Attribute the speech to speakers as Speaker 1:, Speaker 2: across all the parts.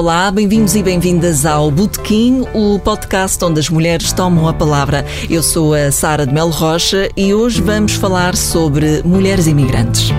Speaker 1: Olá, bem-vindos e bem-vindas ao Botequim, o podcast onde as mulheres tomam a palavra. Eu sou a Sara de Melo Rocha e hoje vamos falar sobre mulheres imigrantes.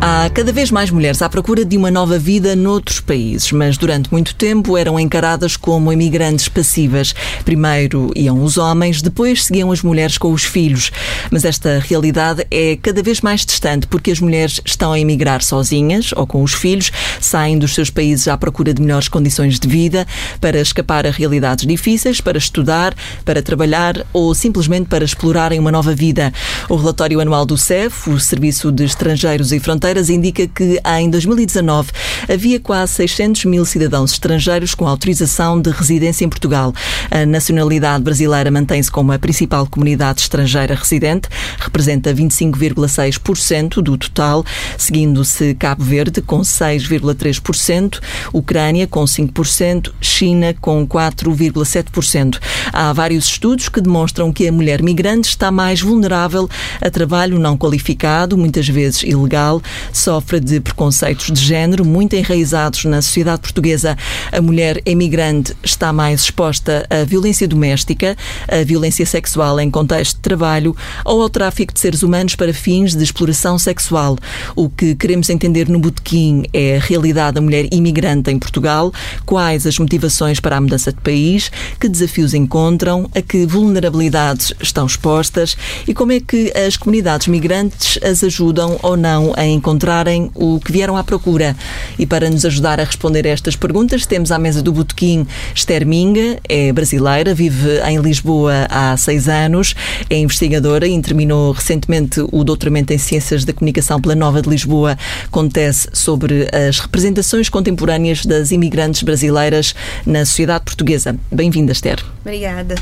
Speaker 1: Há cada vez mais mulheres à procura de uma nova vida noutros países, mas durante muito tempo eram encaradas como imigrantes passivas. Primeiro iam os homens, depois seguiam as mulheres com os filhos. Mas esta realidade é cada vez mais distante porque as mulheres estão a emigrar sozinhas ou com os filhos, saem dos seus países à procura de melhores condições de vida, para escapar a realidades difíceis, para estudar, para trabalhar ou simplesmente para explorarem uma nova vida. O relatório anual do CEF, o Serviço de Estrangeiros e Fronteiras, Fronteiras indica que em 2019 havia quase 600 mil cidadãos estrangeiros com autorização de residência em Portugal. A nacionalidade brasileira mantém-se como a principal comunidade estrangeira residente, representa 25,6% do total, seguindo-se Cabo Verde com 6,3%, Ucrânia com 5%, China com 4,7%. Há vários estudos que demonstram que a mulher migrante está mais vulnerável a trabalho não qualificado, muitas vezes ilegal, sofre de preconceitos de género muito enraizados na sociedade portuguesa. A mulher emigrante está mais exposta à violência doméstica, à violência sexual em contexto de trabalho ou ao tráfico de seres humanos para fins de exploração sexual. O que queremos entender no botequim é a realidade da mulher imigrante em Portugal, quais as motivações para a mudança de país, que desafios encontram, a que vulnerabilidades estão expostas e como é que as comunidades migrantes as ajudam ou não a encontrar encontrarem o que vieram à procura. E para nos ajudar a responder a estas perguntas, temos à mesa do Botequim Esther Minga, é brasileira, vive em Lisboa há seis anos, é investigadora e terminou recentemente o doutoramento em Ciências da Comunicação pela Nova de Lisboa, com tese sobre as representações contemporâneas das imigrantes brasileiras na sociedade portuguesa. Bem-vinda, Esther.
Speaker 2: Obrigada.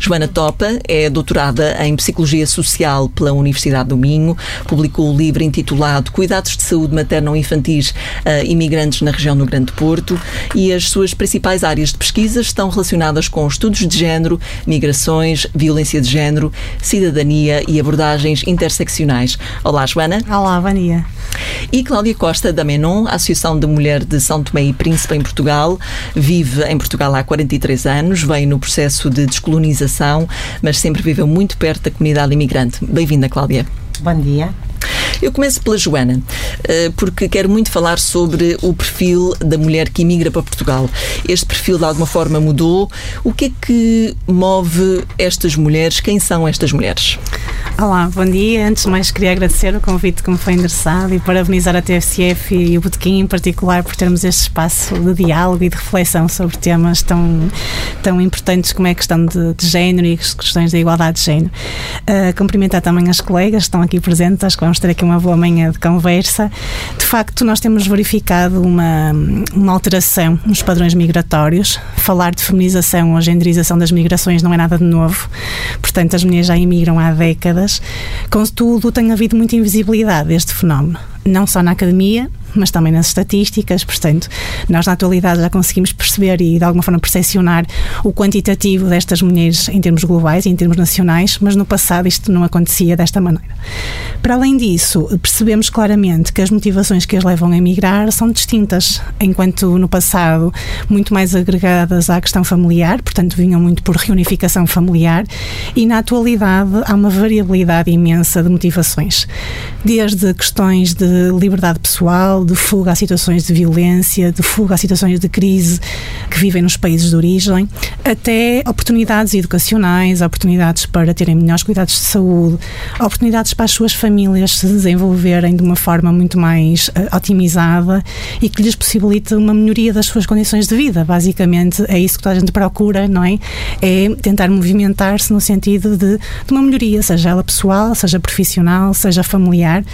Speaker 1: Joana Topa é doutorada em Psicologia Social pela Universidade do Minho, publicou o livro intitulado Cuidados de Saúde Materno-Infantis a Imigrantes na região do Grande Porto e as suas principais áreas de pesquisa estão relacionadas com estudos de género, migrações, violência de género, cidadania e abordagens interseccionais. Olá, Joana.
Speaker 2: Olá, Vania.
Speaker 1: E Cláudia Costa, da Menon, Associação de Mulher de São Tomé e Príncipe em Portugal, vive em Portugal há 43 anos, veio no processo de descolonização, mas sempre viveu muito perto da comunidade imigrante. Bem-vinda, Cláudia.
Speaker 3: Bom dia.
Speaker 1: Eu começo pela Joana, eh, porque quero muito falar sobre o perfil da mulher que imigra para Portugal. Este perfil, de alguma forma, mudou. O que é que move estas mulheres? Quem são estas mulheres?
Speaker 2: Olá, bom dia. Antes de mais, queria agradecer o convite que me foi endereçado e parabenizar a TFCF e o Botequim em particular por termos este espaço de diálogo e de reflexão sobre temas tão, tão importantes como é a questão de, de género e as questões da igualdade de género. Uh, cumprimentar também as colegas que estão aqui presentes, acho que vamos ter aqui uma boa manhã de conversa. De facto, nós temos verificado uma, uma alteração nos padrões migratórios. Falar de feminização ou genderização das migrações não é nada de novo. Portanto, as mulheres já imigram há décadas Contudo, tem havido muita invisibilidade deste fenómeno, não só na academia, mas também nas estatísticas. Portanto, nós na atualidade já conseguimos perceber e de alguma forma percepcionar o quantitativo destas mulheres em termos globais e em termos nacionais, mas no passado isto não acontecia desta maneira. Para além disso, percebemos claramente que as motivações que as levam a emigrar são distintas, enquanto no passado muito mais agregadas à questão familiar, portanto vinham muito por reunificação familiar, e na atualidade há uma variabilidade imensa de motivações, desde questões de liberdade pessoal, de fuga a situações de violência, de fuga a situações de crise que vivem nos países de origem, até oportunidades educacionais, oportunidades para terem melhores cuidados de saúde, oportunidades para as suas famílias se desenvolverem de uma forma muito mais uh, otimizada e que lhes possibilite uma melhoria das suas condições de vida. Basicamente é isso que toda a gente procura, não é? É tentar movimentar-se no sentido de, de, uma melhoria, seja ela pessoal, seja profissional, seja familiar.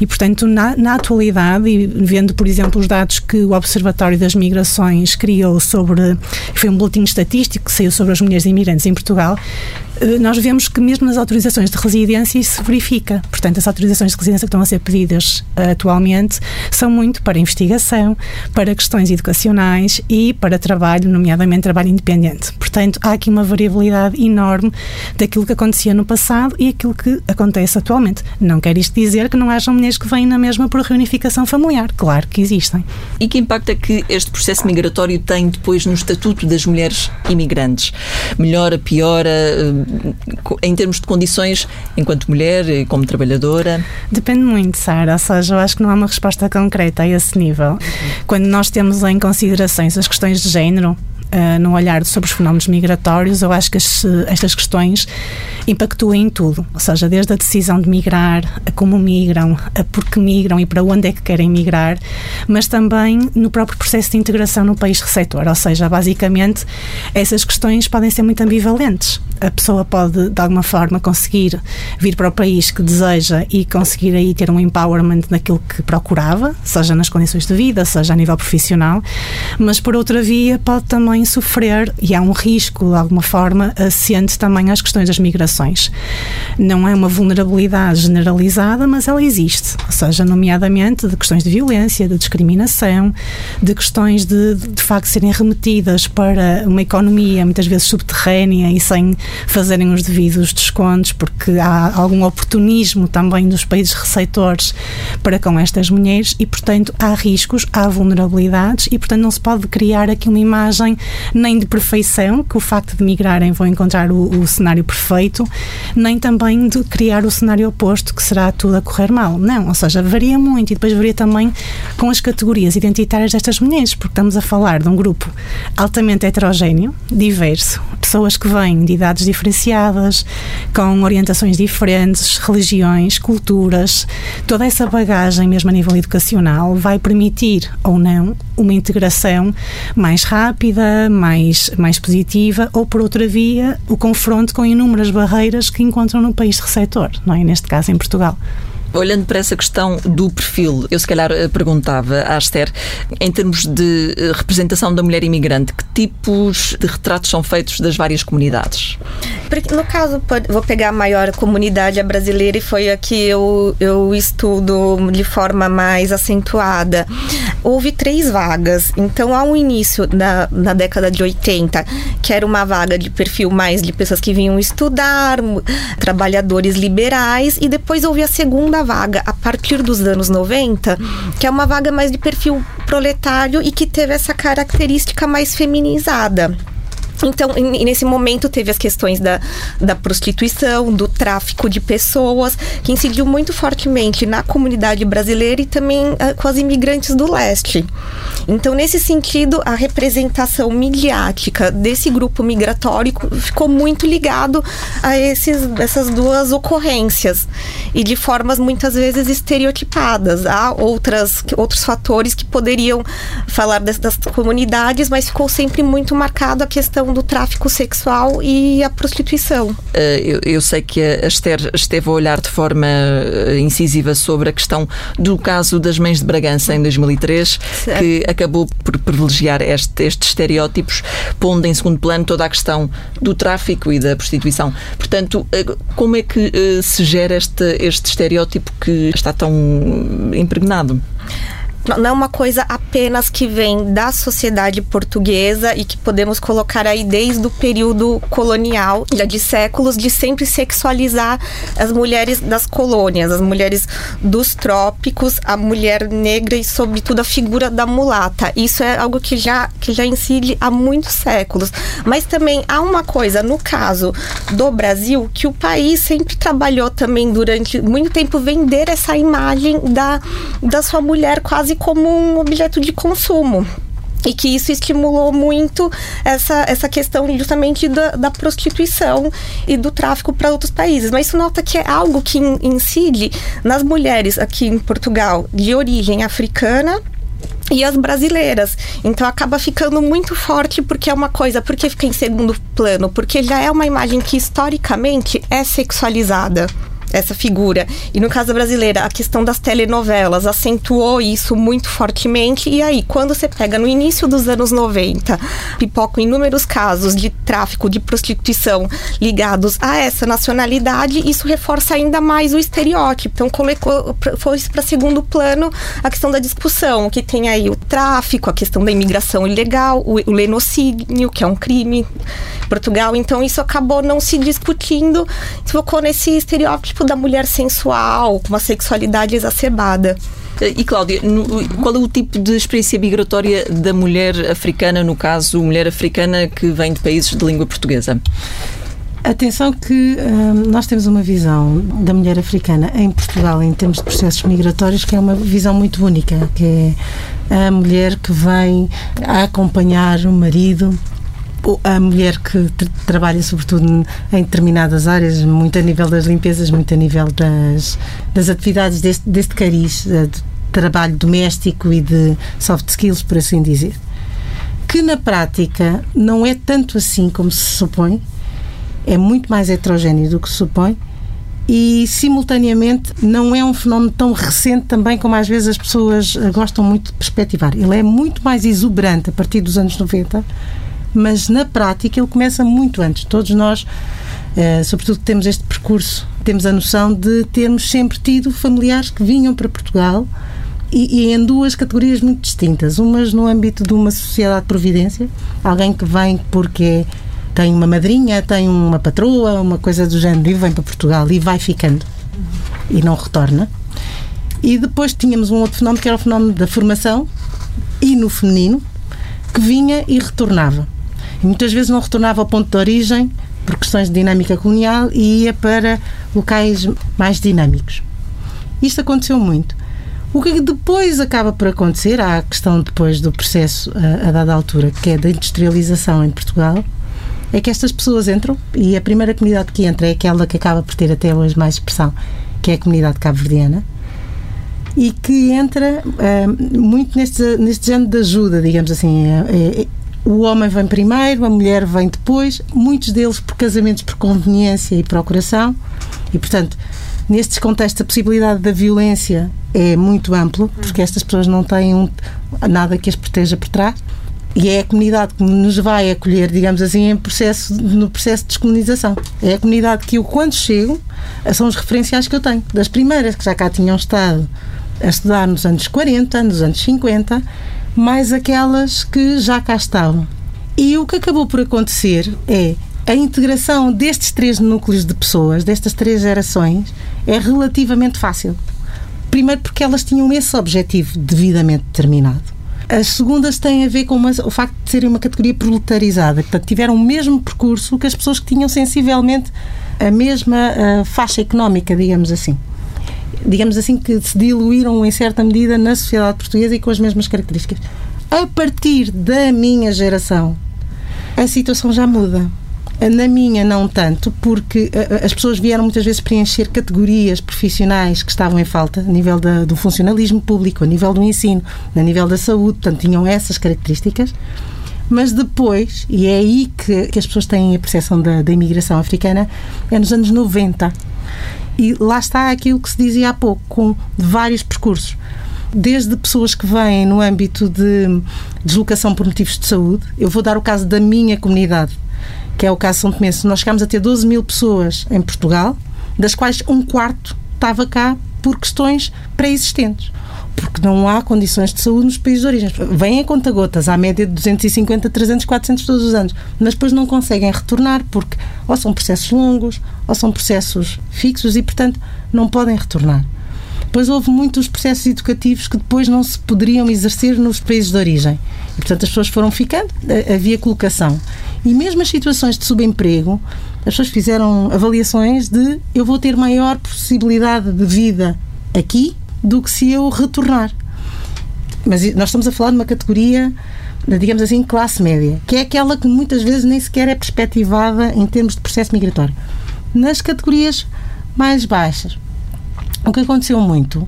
Speaker 2: E, portanto, na, na atualidade, e vendo, por exemplo, os dados que o Observatório das Migrações criou sobre, foi um boletim estatístico que saiu sobre as mulheres imigrantes em Portugal, eh, nós vemos que mesmo nas autorizações de residência isso se verifica. Portanto, as autorizações de residência que estão a ser pedidas uh, atualmente são muito para investigação, para questões educacionais e para trabalho, nomeadamente trabalho independente. Portanto, há aqui uma variabilidade enorme daquilo que acontecia no passado e aquilo que acontece atualmente. Não quer isto dizer que não hajam mulheres que vêm na mesma por reunificação familiar. Claro que existem.
Speaker 1: E que impacto é que este processo migratório tem depois no estatuto das mulheres imigrantes? Melhora, piora, eh, em termos de condições enquanto mulher e como trabalhadora?
Speaker 2: Depende muito, Sara. Ou seja, eu acho que não há uma resposta concreta a esse nível. Quando nós temos em considerações as questões de género, uh, no olhar sobre os fenómenos migratórios, eu acho que as, estas questões impactuam em tudo, ou seja, desde a decisão de migrar, a como migram, a por que migram e para onde é que querem migrar, mas também no próprio processo de integração no país receptor, ou seja, basicamente essas questões podem ser muito ambivalentes. A pessoa pode, de alguma forma, conseguir vir para o país que deseja e conseguir aí ter um empowerment naquilo que procurava, seja nas condições de vida, seja a nível profissional, mas por outra via pode também também sofrer, e há um risco, de alguma forma, assente também às questões das migrações. Não é uma vulnerabilidade generalizada, mas ela existe, ou seja, nomeadamente de questões de violência, de discriminação, de questões de, de, facto, serem remetidas para uma economia muitas vezes subterrânea e sem fazerem os devidos descontos, porque há algum oportunismo também dos países receptores para com estas mulheres e, portanto, há riscos, há vulnerabilidades e, portanto, não se pode criar aqui uma imagem nem de perfeição, que o facto de migrarem vão encontrar o, o cenário perfeito, nem também de criar o cenário oposto, que será tudo a correr mal. Não, ou seja, varia muito e depois varia também com as categorias identitárias destas mulheres, porque estamos a falar de um grupo altamente heterogéneo, diverso, pessoas que vêm de idades diferenciadas, com orientações diferentes, religiões, culturas, toda essa bagagem, mesmo a nível educacional, vai permitir ou não uma integração mais rápida, mais, mais positiva, ou por outra via, o confronto com inúmeras barreiras que encontram no país receptor, não é? Neste caso, em Portugal.
Speaker 1: Olhando para essa questão do perfil, eu se calhar eh, perguntava à Esther, em termos de eh, representação da mulher imigrante, que tipos de retratos são feitos das várias comunidades?
Speaker 3: No caso, vou pegar a maior comunidade brasileira e foi a que eu, eu estudo de forma mais acentuada. Houve três vagas. Então, ao início, na, na década de 80, que era uma vaga de perfil mais de pessoas que vinham estudar, trabalhadores liberais, e depois houve a segunda segunda vaga a partir dos anos 90, que é uma vaga mais de perfil proletário e que teve essa característica mais feminizada. Então, nesse momento, teve as questões da, da prostituição, do tráfico de pessoas, que incidiu muito fortemente na comunidade brasileira e também uh, com as imigrantes do leste. Então, nesse sentido, a representação midiática desse grupo migratório ficou muito ligado a esses, essas duas ocorrências e de formas muitas vezes estereotipadas. Há outras, outros fatores que poderiam falar das, das comunidades, mas ficou sempre muito marcado a questão questão do tráfico sexual e a prostituição.
Speaker 1: Eh, eu, eu, sei que a Esther esteve a olhar de forma eh, incisiva sobre a questão do caso das mães de Bragança em 2003, certo. que acabou por privilegiar este, estes estereótipos, pondo em segundo plano toda a questão do tráfico e da prostituição. Portanto, eh, como é que se gera este, este estereótipo que está tão impregnado?
Speaker 3: Não é uma coisa apenas que vem da sociedade portuguesa e que podemos colocar aí desde o período colonial, já de séculos, de sempre sexualizar as mulheres das colônias, as mulheres dos trópicos, a mulher negra e, sobretudo, a figura da mulata. Isso é algo que já, que já incide há muitos séculos. Mas também há uma coisa, no caso do Brasil, que o país sempre trabalhou também durante muito tempo vender essa imagem da, da sua mulher quase como um objeto de consumo e que isso estimulou muito essa, essa questão justamente da, da prostituição e do tráfico para outros países. Mas isso nota que é algo que incide nas mulheres aqui em Portugal de origem africana e as brasileiras. Então acaba ficando muito forte porque é uma coisa, porque fica em segundo plano, porque já é uma imagem que historicamente é sexualizada. Essa figura. E no caso brasileira, a questão das telenovelas acentuou isso muito fortemente. E aí, quando você pega no início dos anos 90, pipocam inúmeros casos de tráfico, de prostituição ligados a essa nacionalidade, isso reforça ainda mais o estereótipo. Então, colocou, foi para segundo plano a questão da discussão, que tem aí o tráfico, a questão da imigração ilegal, o, o lenocínio, que é um crime em Portugal. Então, isso acabou não se discutindo, focou nesse estereótipo da mulher sensual, com uma sexualidade exacerbada.
Speaker 1: E Cláudia, qual é o tipo de experiência migratória da mulher africana, no caso, mulher africana que vem de países de língua portuguesa?
Speaker 4: Atenção que hum, nós temos uma visão da mulher africana em Portugal em termos de processos migratórios que é uma visão muito única, que é a mulher que vem a acompanhar o marido a mulher que trabalha sobretudo em determinadas áreas, muito a nível das limpezas, muito a nível das, das atividades deste, deste cariz, eh, de trabalho doméstico e de soft skills, por assim dizer. Que na prática não é tanto assim como se supõe, é muito mais heterogéneo do que se supõe e simultaneamente não é um fenómeno tão recente também como às vezes as pessoas eh, gostam muito de perspectivar. Ele é muito mais exuberante a partir dos anos 90 mas na prática ele começa muito antes. Todos nós, eh, sobretudo que temos este percurso, temos a noção de termos sempre tido familiares que vinham para Portugal e, e, em duas categorias muito distintas. Umas no âmbito de uma sociedade de providência, alguém que vem porque tem uma madrinha, tem uma patroa, uma coisa do género e vem para Portugal e vai ficando e não retorna. E depois tínhamos um outro fenómeno que era o fenómeno da formação e no feminino que vinha e retornava. Muitas vezes não retornava ao ponto de origem por questões de dinâmica colonial e ia para locais mais dinâmicos. Isto aconteceu muito. O que depois acaba por acontecer, há a questão depois do processo a, a dada altura, que é da industrialização em Portugal, é que estas pessoas entram e a primeira comunidade que entra é aquela que acaba por ter até hoje mais expressão, que é a comunidade cabo-verdiana, e que entra uh, muito neste, neste género de ajuda, digamos assim. É, é, o homem vem primeiro, a mulher vem depois, muitos deles por casamentos por conveniência e procuração, e portanto, nestes contextos, a possibilidade da violência é muito ampla, porque estas pessoas não têm um, nada que as proteja por trás. E é a comunidade que nos vai acolher, digamos assim, processo, no processo de descolonização. É a comunidade que eu, quando chego, são os referenciais que eu tenho. Das primeiras que já cá tinham estado a estudar nos anos 40, nos anos 50, mais aquelas que já cá estavam. E o que acabou por acontecer é a integração destes três núcleos de pessoas, destas três gerações, é relativamente fácil. Primeiro porque elas tinham esse objetivo devidamente determinado. As segundas têm a ver com uma, o facto de serem uma categoria proletarizada, portanto, tiveram o mesmo percurso que as pessoas que tinham sensivelmente a mesma uh, faixa económica, digamos assim digamos assim, que se diluíram em certa medida na sociedade portuguesa e com as mesmas características. A partir da minha geração, a situação já muda. Na minha, não tanto, porque eh, eh, as pessoas vieram muitas vezes preencher categorias profissionais que estavam em falta, a nível da, do funcionalismo público, a nível do ensino, a nível da saúde, portanto, tinham essas características. Mas depois, e é aí que, que as pessoas têm a percepção da, da imigração africana, é nos anos 90 e lá está aquilo que se dizia há pouco, com vários percursos. Desde pessoas que vêm no âmbito de deslocação por motivos de saúde, eu vou dar o caso da minha comunidade, que é o caso de São Tomé. Nós chegámos a ter 12 mil pessoas em Portugal, das quais um quarto estava cá por questões pré-existentes porque não há condições de saúde nos países de origem. Vêm a conta-gotas, à média de 250, 300, 400 todos os anos, mas depois não conseguem retornar porque ou são processos longos ou são processos fixos e, portanto, não podem retornar. Depois houve muitos processos educativos que depois não se poderiam exercer nos países de origem. E, portanto, as pessoas foram ficando, havia colocação. E mesmo as situações de subemprego, as pessoas fizeram avaliações de eu vou ter maior possibilidade de vida aqui do que se eu retornar. Mas nós estamos a falar de uma categoria, digamos assim, classe média, que é aquela que muitas vezes nem sequer é perspectivada em termos de processo migratório. Nas categorias mais baixas, o que aconteceu muito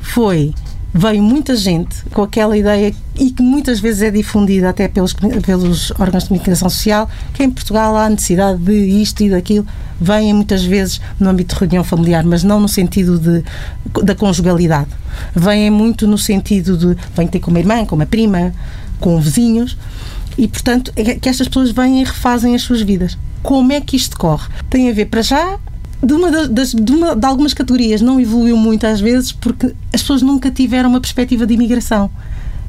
Speaker 4: foi veio muita gente com aquela ideia e que muitas vezes é difundida até pelos, pelos órgãos de comunicação social, que em Portugal há necessidade de isto e daquilo. Vêm muitas vezes no âmbito de reunião familiar, mas não no sentido de, da conjugalidade. Vêm muito no sentido de vêm ter com uma irmã, com uma prima, com vizinhos e, portanto, é que estas pessoas vêm e refazem as suas vidas. Como é que isto corre? Tem a ver, para já, de, uma das, de, uma, de algumas categorias não evoluiu muito às vezes porque as pessoas nunca tiveram uma perspectiva de imigração.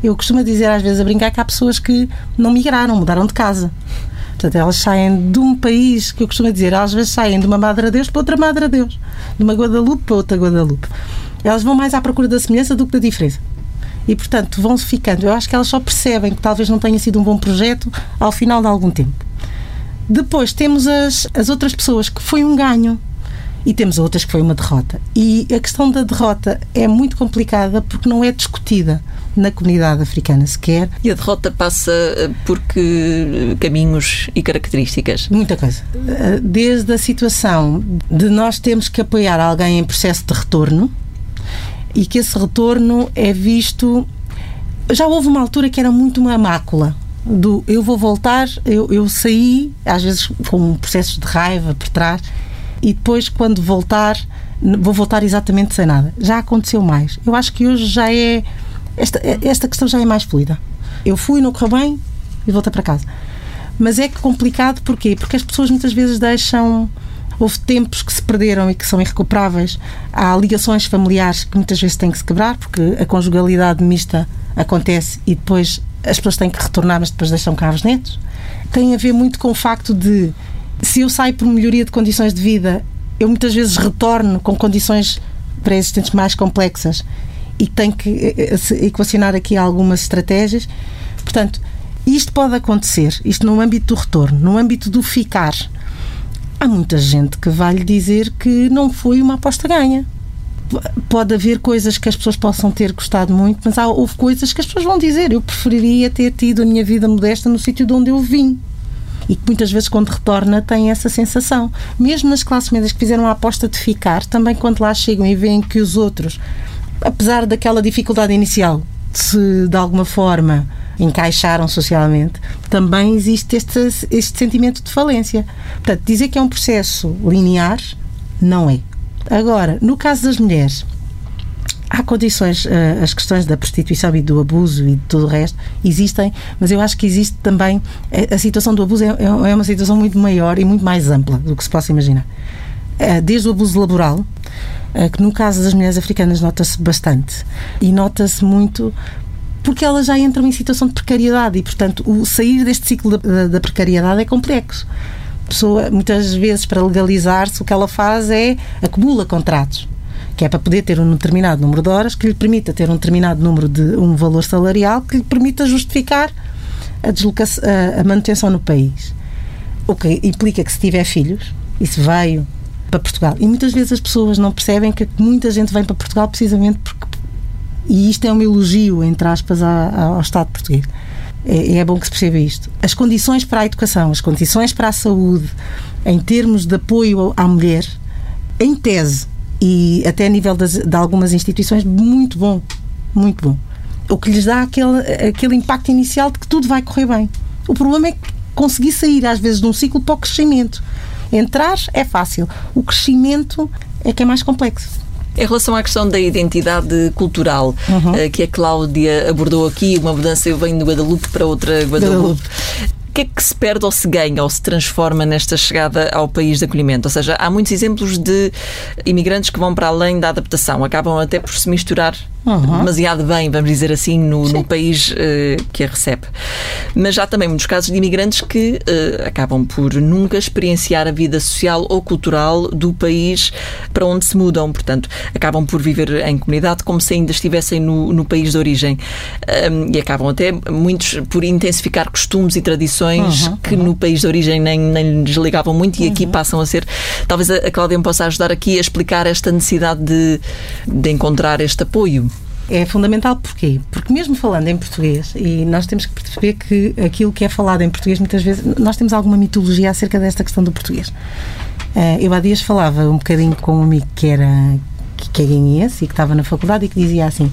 Speaker 4: Eu costumo dizer às vezes a brincar que há pessoas que não migraram, mudaram de casa. Portanto, elas saem de um país que eu costumo dizer, às vezes saem de uma Madre Deus para outra Madre Deus, de uma Guadalupe para outra Guadalupe. Elas vão mais à procura da semelhança do que da diferença. E, portanto, vão-se ficando. Eu acho que elas só percebem que talvez não tenha sido um bom projeto ao final de algum tempo. Depois temos as, as outras pessoas que foi um ganho e temos outras que foi uma derrota. E a questão da derrota é muito complicada porque não é discutida na comunidade africana sequer.
Speaker 1: E a derrota passa eh, por que caminhos e características?
Speaker 4: Muita coisa. Eh, desde a situação de nós termos que apoiar alguém em processo de retorno e que esse retorno é visto. Já houve uma altura que era muito uma mácula do eu vou voltar, eu, eu saí, às vezes com processos de raiva por trás, e depois, quando voltar, vou voltar exatamente sem nada. Já aconteceu mais. Eu acho que hoje já é. Esta, esta questão já é mais fluida. Eu fui, não correu bem e voltei para casa. Mas é complicado porquê? Porque as pessoas muitas vezes deixam. Houve tempos que se perderam e que são irrecuperáveis. Há ligações familiares que muitas vezes têm que se quebrar, porque a conjugalidade mista acontece e depois as pessoas têm que retornar, mas depois deixam cá os netos. Tem a ver muito com o facto de se eu saio por melhoria de condições de vida, eu muitas vezes retorno com condições pré-existentes mais complexas e tenho que eh, eh, equacionar aqui algumas estratégias. Portanto, isto pode acontecer, isto no âmbito do retorno, no âmbito do ficar. Há muita gente que vai lhe dizer que não foi uma aposta ganha. Pode haver coisas que as pessoas possam ter gostado muito, mas há, houve coisas que as pessoas vão dizer. Eu preferiria ter tido a minha vida modesta no sítio de onde eu vim e que muitas vezes quando retorna tem essa sensação. Mesmo nas classes médias que fizeram a aposta de ficar, também quando lá chegam e veem que os outros, apesar daquela dificuldade inicial, se de alguma forma encaixaram socialmente, também existe este, este sentimento de falência. Portanto, dizer que é um processo linear, não é. Agora, no caso das mulheres, há condições, uh, as questões da prostituição e do abuso e de tudo o resto existem, mas eu acho que existe também a, a situação do abuso é, é, é, uma situação muito maior e muito mais ampla do que se possa imaginar. Uh, desde o abuso laboral, que no caso das mulheres africanas nota-se bastante e nota-se muito porque elas já entram em situação de precariedade e, portanto, o sair deste ciclo da, da precariedade é complexo. A pessoa, muitas vezes, para legalizar-se, o que ela faz é acumula contratos que é para poder ter um determinado número de horas que lhe permita ter um determinado número de um valor salarial que lhe permita justificar a, deslocação, a, a manutenção no país. O que implica que se tiver filhos, e se veio para Portugal. E muitas vezes as pessoas não percebem que muita gente vem para Portugal precisamente porque. E isto é um elogio, entre aspas, ao Estado português. É, é bom que se perceba isto. As condições para a educação, as condições para a saúde, em termos de apoio à mulher, em tese, e até a nível das, de algumas instituições, muito bom, muito bom. O que lhes dá aquele, aquele impacto inicial de que tudo vai correr bem. O problema é conseguir sair, às vezes, de um ciclo para o crescimento. Entrar é fácil, o crescimento é que é mais complexo.
Speaker 1: Em relação à questão da identidade cultural, uhum. Eh, que a Cláudia abordou aqui, uma mudança, eu venho do Guadalupe para outra Guadalupe. Guadalupe que é que se perde ou se ganha ou se transforma nesta chegada ao país de acolhimento? Ou seja, há muitos exemplos de imigrantes que vão para além da adaptação, acabam até por se misturar uhum. demasiado bem, vamos dizer assim, no, no país uh, que a recebe. Mas já também muitos casos de imigrantes que uh, acabam por nunca experienciar a vida social ou cultural do país para onde se mudam. Portanto, acabam por viver em comunidade como se ainda estivessem no, no país de origem. Um, e acabam até muitos por intensificar costumes e tradições uhum, que uhum. no país de origem nem, nem lhes ligavam muito e aqui uhum. passam a ser. Talvez a, a Cláudia me possa ajudar aqui a explicar esta necessidade de, de encontrar este apoio.
Speaker 4: É fundamental porquê? Porque mesmo falando em português, e nós temos que perceber que aquilo que é falado em português, muitas vezes, nós temos alguma mitologia acerca desta questão do português. Eh, eu há dias falava um bocadinho com um amigo que era que é guineense e que estava na faculdade e que dizia assim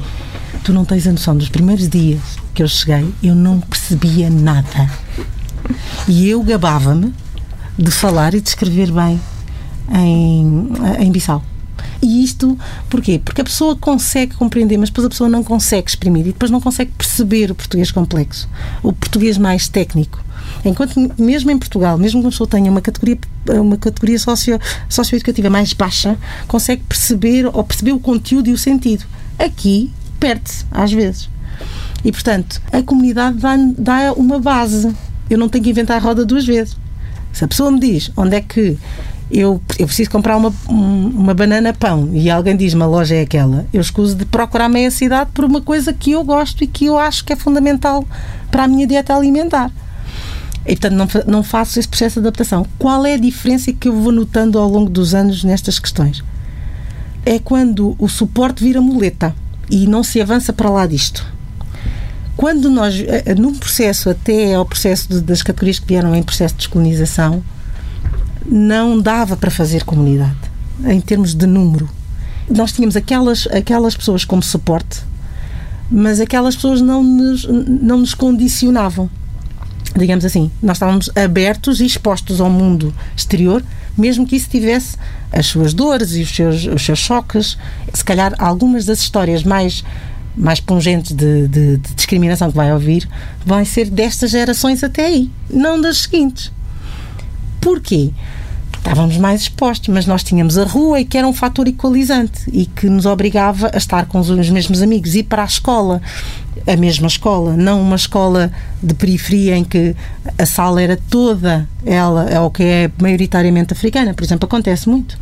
Speaker 4: Tu não tens a noção dos primeiros dias que eu cheguei, eu não percebia nada. E eu gabava-me de falar e de escrever bem em, em Bissau. E isto, porquê? Porque a pessoa consegue compreender, mas depois a pessoa não consegue exprimir e depois não consegue perceber o português complexo, o português mais técnico. Enquanto mesmo em Portugal, mesmo que uma pessoa tenha uma categoria, uma categoria socio, socioeducativa mais baixa, consegue perceber ou perceber o conteúdo e o sentido. Aqui perde-se, às vezes. E, portanto, a comunidade dá, dá uma base. Eu não tenho que inventar a roda duas vezes. Se a pessoa me diz onde é que eu, eu preciso comprar uma, uma banana pão e alguém diz-me a loja é aquela, eu escuso de procurar meia cidade por uma coisa que eu gosto e que eu acho que é fundamental para a minha dieta alimentar. E, portanto, não, não faço esse processo de adaptação. Qual é a diferença que eu vou notando ao longo dos anos nestas questões? É quando o suporte vira muleta e não se avança para lá disto. Quando nós, eh, eh, num processo até ao processo de, das categorias que vieram em processo de descolonização, não dava para fazer comunidade, em termos de número. Nós tínhamos aquelas, aquelas pessoas como suporte, mas aquelas pessoas não nos, não nos condicionavam digamos assim, nós estávamos abertos e expostos ao mundo exterior, mesmo que isso tivesse as suas dores e os seus, os seus choques. Se calhar algumas das histórias mais mais pungentes de, de, de discriminação que vai ouvir vai ser destas gerações até aí, não das seguintes. Porquê? estávamos mais expostos, mas nós tínhamos a rua e que era um fator equalizante e que nos obrigava a estar com os mesmos amigos, ir para a escola, a mesma escola, não uma escola de periferia em que a sala era toda ela, é o que é maioritariamente africana, por exemplo, acontece muito.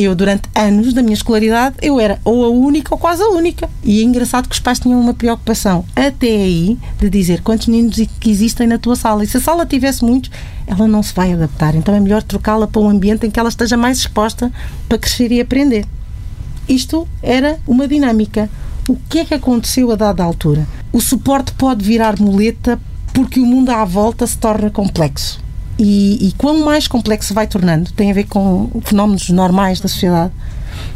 Speaker 4: Eu, durante anos da minha escolaridade, eu era ou a única ou quase a única. E é engraçado que os pais tinham uma preocupação até aí de dizer quantos meninos que existem na tua sala. E se a sala tivesse muitos, ela não se vai adaptar. Então é melhor trocá-la para um ambiente em que ela esteja mais exposta para crescer e aprender. Isto era uma dinâmica. O que é que aconteceu a dada altura? O suporte pode virar muleta porque o mundo à volta se torna complexo. E, e quanto mais complexo vai tornando, tem a ver com fenómenos normais da sociedade,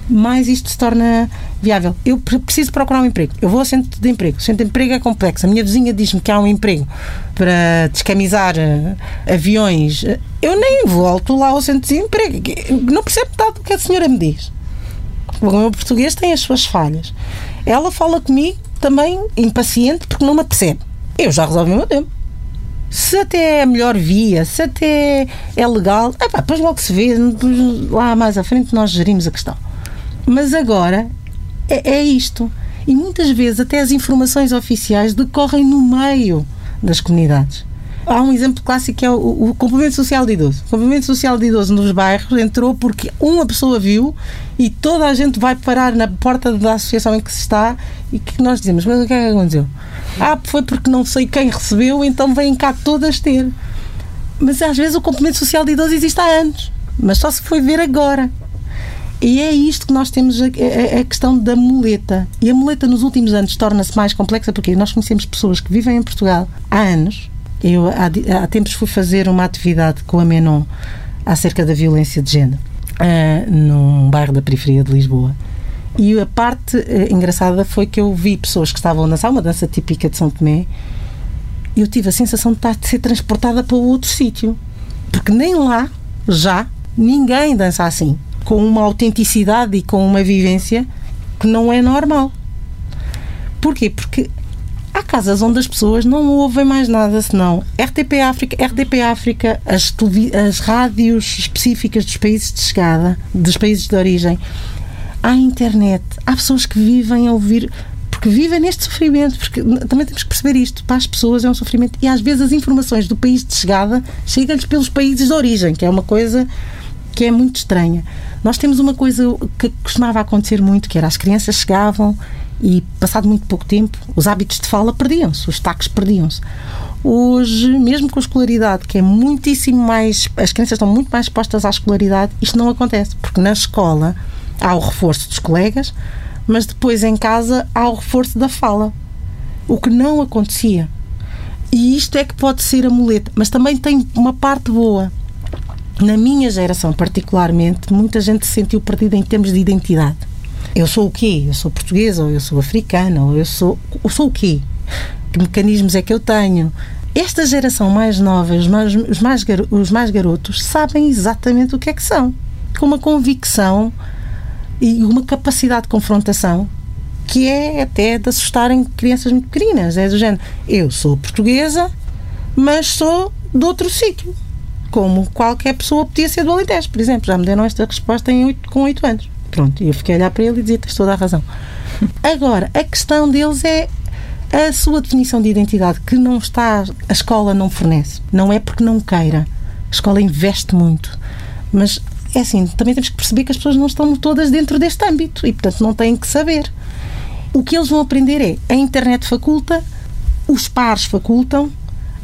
Speaker 4: mais isto se torna viável. Eu preciso procurar um emprego. Eu vou ao centro de emprego. O centro de emprego é complexo. A minha vizinha diz-me que há um emprego para descamisar uh, aviões. Eu nem volto lá ao centro de emprego. Não percebo nada do que a senhora me diz. O meu português tem as suas falhas. Ela fala comigo também impaciente porque não me percebe. Eu já resolvi o meu tempo se até é a melhor via, se até é legal, epá, depois logo se vê, lá mais à frente nós gerimos a questão. Mas agora é, é isto. E muitas vezes até as informações oficiais decorrem no meio das comunidades. Há um exemplo clássico que é o, o, complemento social de idoso. O complemento social de idoso nos bairros entrou porque uma pessoa viu e toda a gente vai parar na porta da associação em que se está e que nós dizemos, mas o que é que aconteceu? Ah, foi porque não sei quem recebeu, então vêm cá todas ter. Mas às vezes o complemento social de idoso existe há anos, mas só se foi ver agora. E é isto que nós temos a, a, a, questão da muleta. E a muleta nos últimos anos torna-se mais complexa porque nós conhecemos pessoas que vivem em Portugal há anos eu há, há tempos fui fazer uma atividade com a Menon acerca da violência de género uh, num bairro da periferia de Lisboa. E a parte uh, engraçada foi que eu vi pessoas que estavam a dançar uma dança típica de São Tomé e eu tive a sensação de estar a ser transportada para outro sítio. Porque nem lá, já, ninguém dança assim. Com uma autenticidade e com uma vivência que não é normal. Porquê? Porque há casas onde as pessoas não ouvem mais nada senão RTP África, RTP África, as, as rádios específicas dos países de chegada, dos países de origem. Há internet, há pessoas que vivem a ouvir porque vivem neste sofrimento, porque também temos que perceber isto, para as pessoas é um sofrimento e às vezes as informações do país de chegada chegam-lhes pelos países de origem, que é uma coisa que é muito estranha. Nós temos uma coisa que costumava acontecer muito, que era as crianças chegavam e, passado muito pouco tempo, os hábitos de fala perdiam-se, os taques perdiam-se. Hoje, mesmo com a escolaridade, que é muitíssimo mais. As crianças estão muito mais expostas à escolaridade, isto não acontece, porque na escola há o reforço dos colegas, mas depois em casa há o reforço da fala. O que não acontecia. E isto é que pode ser a muleta, mas também tem uma parte boa. Na minha geração, particularmente, muita gente se sentiu perdida em termos de identidade Eu sou o quê? Eu sou portuguesa, ou eu sou africana, ou eu sou. Eu sou o quê? Que mecanismos é que eu tenho? Esta geração mais nova, os mais, os mais, os mais garotos, sabem exatamente o que é que são. Com uma convicção e uma capacidade de confrontação que é até de assustarem crianças muito pequeninas. É do género: eu sou portuguesa, mas sou de outro sítio. Como qualquer pessoa podia ser do Alentejo, por exemplo. Já me deram esta resposta em 8, com 8 anos. Pronto, e eu fiquei a olhar para ele e dizia: tens toda a razão. Agora, a questão deles é a sua definição de identidade, que não está, a escola não fornece. Não é porque não queira. A escola investe muito. Mas é assim, também temos que perceber que as pessoas não estão todas dentro deste âmbito e, portanto, não têm que saber. O que eles vão aprender é a internet faculta, os pares facultam,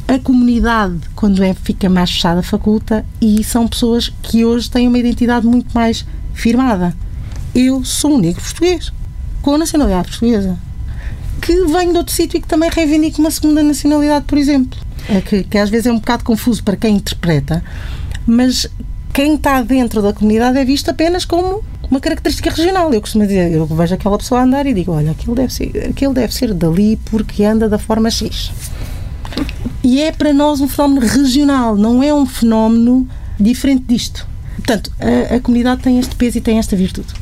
Speaker 4: a comunidade, quando é, fica mais fechada, faculta, e são pessoas que hoje têm uma identidade muito mais firmada. Eu sou um negro português, com a nacionalidade portuguesa, que venho de outro sítio e que também reivindico uma segunda nacionalidade, por exemplo. É que, que às vezes é um bocado confuso para quem interpreta, mas quem está dentro da comunidade é visto apenas como uma característica regional. Eu costumo dizer, eu vejo aquela pessoa andar e digo, olha, aquele deve ser, aquele deve ser dali porque anda da forma X. E é para nós um fenómeno regional, não é um fenómeno diferente disto. Portanto, a, a comunidade tem este peso e tem esta virtude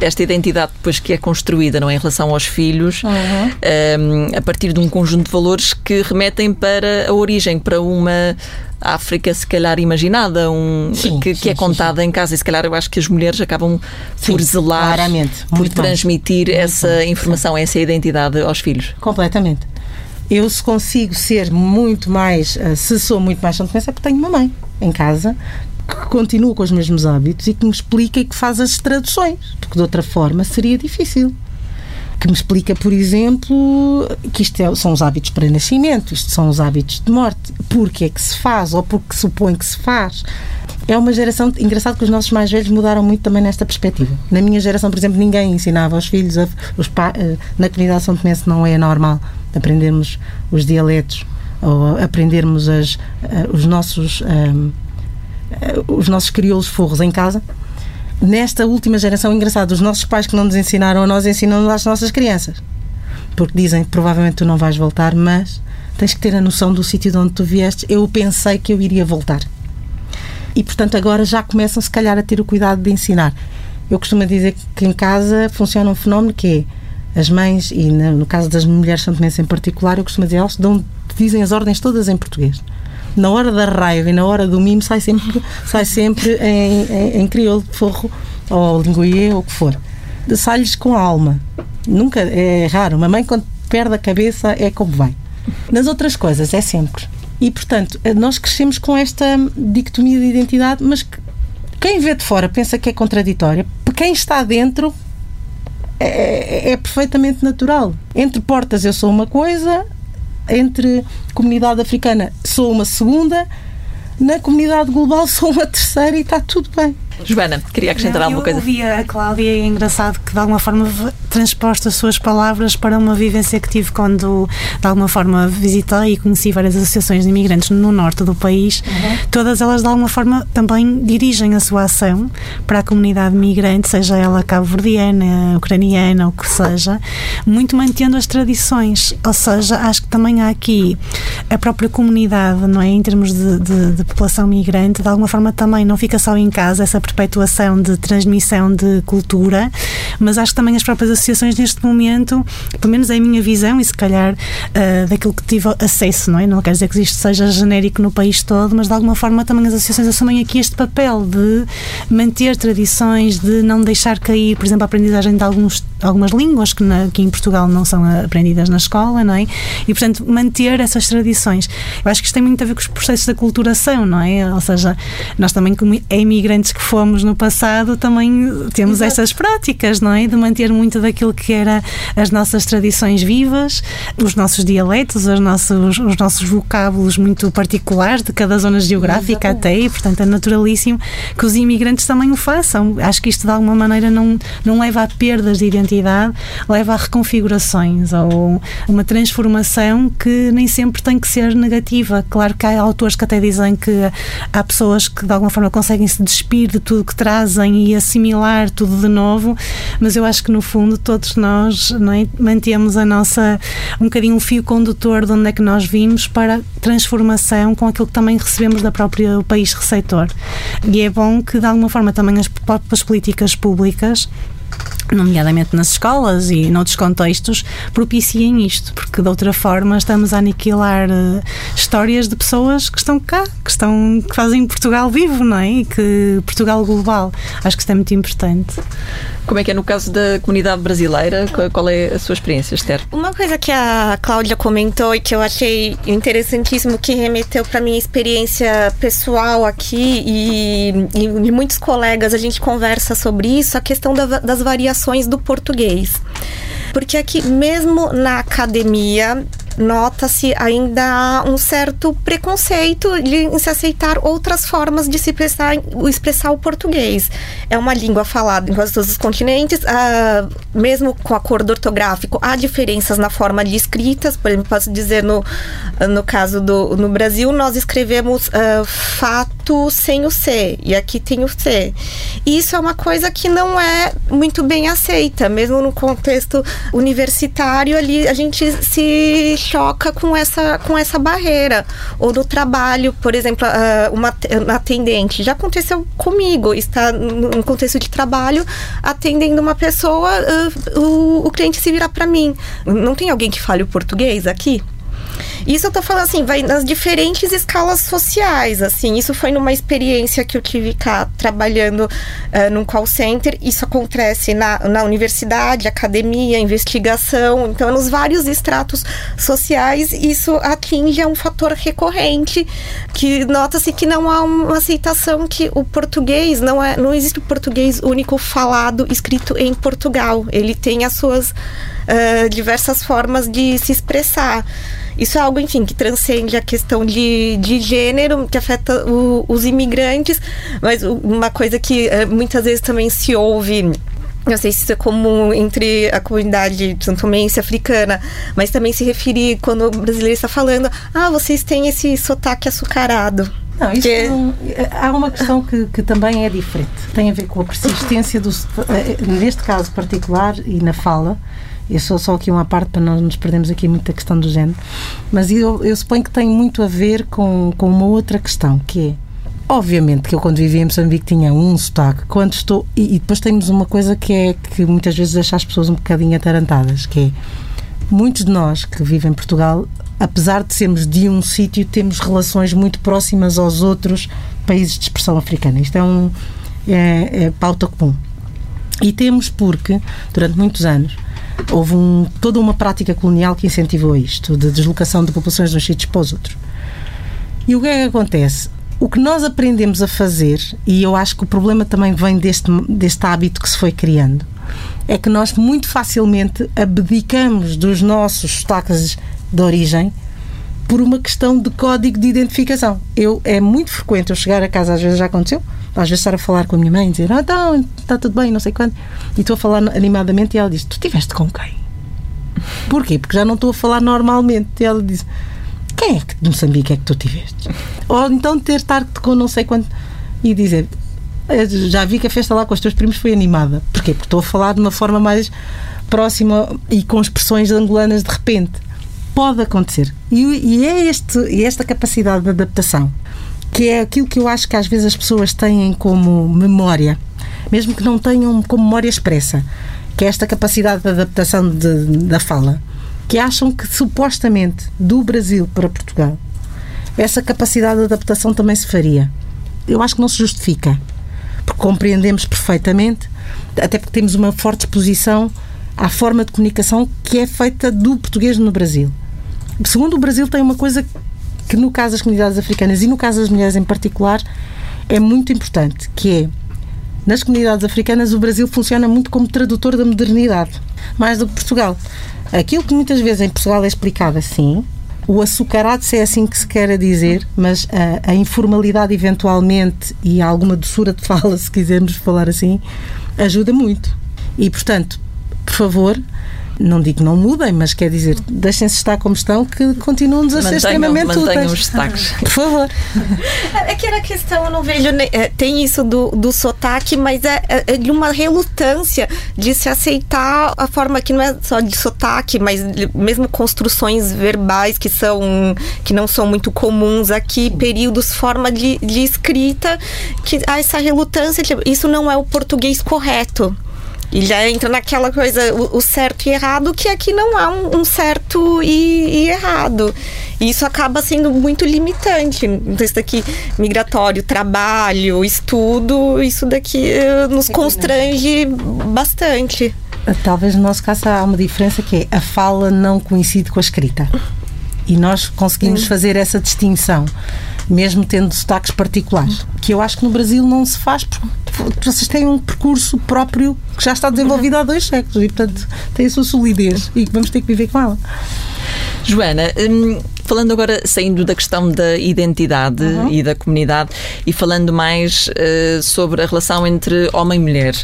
Speaker 1: esta identidade depois que é construída não é, em relação aos filhos uhum. um, a partir de um conjunto de valores que remetem para a origem para uma África se calhar imaginada um sim, que, sim, que, é contada sim, em casa. E se calhar eu acho que as mulheres acabam por zelar por transmitir mais. essa informação essa identidade aos filhos.
Speaker 4: Completamente. Eu se consigo ser muito mais eh, se sou muito mais São é porque tenho uma mãe em casa que continua com os mesmos hábitos e que me explica e que faz as traduções, porque de outra forma seria difícil. Que me explica, por exemplo, que isto é, são os hábitos para nascimento, isto são os hábitos de morte, porque é que se faz ou porque supõe que se faz. É uma geração. Engraçado que os nossos mais velhos mudaram muito também nesta perspectiva. Na minha geração, por exemplo, ninguém ensinava aos filhos, a, os pa, eh, na comunidade São Tomense não é normal aprendermos os dialetos ou aprendermos as, eh, os nossos. Um, eh, os nossos crioulos forros em casa. Nesta última geração, engraçado, os nossos pais que não nos ensinaram a nós ensinam às nossas crianças. Porque dizem provavelmente tu não vais voltar, mas tens que ter a noção do sítio de onde tu vieste. Eu pensei que eu iria voltar. E, portanto, agora já começam, se calhar, a ter o cuidado de ensinar. Eu costumo dizer que em casa funciona um fenómeno que é as mães, e no caso das mulheres santomenses em particular, eu costumo dizer, elas dão, dizem as ordens todas em português na hora da raiva e na hora do mimo sai sempre, sai sempre em, em, em crioulo de forro ou linguiê ou o que for. Sai-lhes com a alma. Nunca, é raro. Uma mãe quando perde a cabeça é como vai. Nas outras coisas é sempre. E, portanto, nós crescemos com esta dicotomia de identidade, mas quem vê de fora pensa que é contraditória. Quem está dentro é, é, é, perfeitamente natural. Entre portas eu sou uma coisa, entre comunidade africana sou uma segunda, na comunidade global sou uma terceira e está tudo bem.
Speaker 1: Joana, queria acrescentar
Speaker 2: Não,
Speaker 1: alguma coisa?
Speaker 2: Eu ouvi a Cláudia e é engraçado que de alguma forma transposta as suas palavras para uma vivência que tive quando de alguma forma visitei e conheci várias associações de imigrantes no norte do país. Uhum. Todas elas de alguma forma também dirigem a sua ação para a comunidade migrante, seja ela cabo-verdiana, ucraniana, ou que seja, muito mantendo as tradições. Ou seja, acho que também há aqui a própria comunidade, não é? Em termos de, de, de população migrante, de alguma forma também não fica só em casa essa perpetuação de transmissão de cultura, mas acho que também as próprias associações neste momento, pelo menos é a minha visão e se calhar uh, daquilo que tive acesso, não é? Não quer dizer que isto seja genérico no país todo, mas de alguma forma também as associações assumem aqui este papel de manter tradições, de não deixar cair, por exemplo, a aprendizagem de alguns, algumas línguas que, na, que em Portugal não são aprendidas na escola, não é? E, portanto, manter essas tradições. Eu acho que isto tem muito a ver com os processos da culturação, não é? Ou seja, nós também, como imigrantes que fomos no passado, também temos Exato. essas práticas, não é? De manter muito daquilo que era as nossas tradições vivas, os nossos dialetos, os nossos, os nossos vocábulos muito particulares de cada zona geográfica Exatamente. até, e portanto é naturalíssimo que os imigrantes também o façam. Acho que isto de alguma maneira não, não leva a perdas de identidade, leva a reconfigurações ou uma transformação que nem sempre tem que ser negativa. Claro que há autores que até dizem que há pessoas que de alguma forma conseguem se despir de tudo que trazem e assimilar tudo de novo, mas eu acho que no fundo todos nós é, mantemos a nossa um bocadinho o fio condutor de onde é que nós vimos para transformação com aquilo que também recebemos da própria país receptor. E é bom que de alguma forma também as próprias políticas públicas nomeadamente nas escolas e noutros contextos, propiciem isto, porque de outra forma estamos a aniquilar uh, histórias de pessoas que estão cá, que estão que fazem Portugal vivo, não é? E que Portugal global. Acho que isto é muito importante.
Speaker 1: Como é que é no caso da comunidade brasileira? Qual é a sua experiência, Esther?
Speaker 3: Uma coisa que a Cláudia comentou e que eu achei interessantíssimo, que remeteu para minha experiência pessoal aqui e, e, muitos colegas a gente conversa sobre isso, a questão da, das variações do português. Porque aqui, mesmo na academia, nota-se ainda um certo preconceito de se aceitar outras formas de se expressar, expressar o português. É uma língua falada em quase todos os continentes, uh, mesmo com acordo ortográfico, há diferenças na forma de escritas. Por exemplo, posso dizer no, no caso do no Brasil, nós escrevemos uh, fato sem o C, e aqui tem o C. E isso é uma coisa que não é muito bem aceita, mesmo no contexto universitário, ali a gente se choca com essa, com essa barreira. Ou no trabalho, por exemplo, ah, uma, atendente. Já aconteceu comigo, está no contexto de trabalho, atendendo uma pessoa, ah, o, o cliente se virar para mim. Não tem alguém que fale o português aqui? Isso eu tô falando assim, vai nas diferentes escalas sociais, assim. Isso foi numa experiência que eu tive cá, trabalhando uh, num call center. Isso acontece na, na universidade, academia, investigação. Então, nos vários estratos sociais, isso atinge a um fator recorrente, que nota-se que não há uma aceitação que o português, não, é, não existe o português único falado, escrito em Portugal. Ele tem as suas uh, diversas formas de se expressar. Isso é algo, enfim, que transcende a questão de, de gênero, que afeta o, os imigrantes, mas uma coisa que uh, muitas vezes também se ouve não sei se isso é comum entre a comunidade santomense africana, mas também se referir quando o brasileiro está falando, ah, vocês têm esse sotaque açucarado.
Speaker 4: Não, isso que... não, há uma questão que, que, também é diferente. Tem a ver com a persistência do. Eh, neste caso particular e na fala, eu sou só aqui uma parte para não nos perdermos aqui muito a questão do género. Mas eu, eu suponho que tem muito a ver com, com uma outra questão, que é Obviamente que eu quando vivia em Moçambique tinha um sotaque. Quando estou. E, e, depois temos uma coisa que é que muitas vezes deixa as pessoas um bocadinho atarantadas, que é muitos de nós que vivem em Portugal, apesar de sermos de um sítio, temos relações muito próximas aos outros países de expressão africana. Isto é um é, é pauta comum. E temos porque, durante muitos anos, houve um, toda uma prática colonial que incentivou isto, de deslocação de populações de uns sítios para os outros. E o que é que acontece? O que nós aprendemos a fazer, e eu acho que o problema também vem deste, deste hábito que se foi criando, é que nós muito facilmente abdicamos dos nossos sotaques de origem por uma questão de código de identificação. Eu, é muito frequente eu chegar a casa, às vezes já aconteceu, às vezes estar a falar com a minha mãe e dizer, ah, então, está tudo bem, não sei quando. E estou a falar animadamente e ela diz, tu estiveste com quem? Porquê? Porque já não estou a falar normalmente. E ela diz, quem é que de Moçambique é que tu tiveste? Ou então ter estar com não sei quanto e dizer, já vi que a festa lá com os teus primos foi animada. Porquê? Porque estou a falar de uma forma mais próxima e com expressões angolanas de repente. Pode acontecer. E, e é este, e esta capacidade de adaptação que é aquilo que eu acho que às vezes as pessoas têm como memória, mesmo que não tenham como memória expressa, que é esta capacidade de adaptação de, da fala, que acham que supostamente do Brasil para Portugal essa capacidade de adaptação também se faria. Eu acho que não se justifica, porque compreendemos perfeitamente, até porque temos uma forte exposição à forma de comunicação que é feita do português no Brasil. Segundo o Brasil tem uma coisa que no caso das comunidades africanas e no caso das mulheres em particular é muito importante, que é nas comunidades africanas o Brasil funciona muito como tradutor da modernidade, mais do que Portugal. Aquilo que muitas vezes em Portugal é explicado assim, o açucarado, se é assim que se quer dizer, mas a, a, informalidade eventualmente e alguma doçura de fala, se quisermos falar assim, ajuda muito. E, portanto, por favor, não digo não mudem, mas quer dizer, deixem-se estar como estão, que continuam-nos a ser extremamente
Speaker 1: mantenham
Speaker 4: úteis.
Speaker 1: os destaques.
Speaker 4: Por favor.
Speaker 3: É que era questão, eu não vejo. é, Tem isso do, do sotaque, mas é, é- é de uma relutância de se aceitar a forma que não é só de sotaque, mas mesmo construções verbais que são que não são muito comuns aqui, períodos, forma de, de escrita, que há essa relutância, tipo, isso não é o português correto. E já entra naquela coisa, o, o certo e errado, que aqui não há um, um certo e, e errado. E isso acaba sendo muito limitante. Então, Isso daqui, migratório, trabalho, estudo, isso daqui eh, nos constrange bastante.
Speaker 4: Talvez no nosso caso há uma diferença que é a fala não coincide com a escrita. E nós conseguimos fazer essa distinção, mesmo tendo sotaques particulares. Que eu acho que no Brasil não se faz, porque vocês têm um percurso próprio que já está desenvolvido há dois séculos e, portanto, tem a sua solidez e vamos ter que viver com ela.
Speaker 1: Joana, hum, falando agora, saindo da questão da identidade e da comunidade e falando mais eh, sobre a relação entre homem e mulher,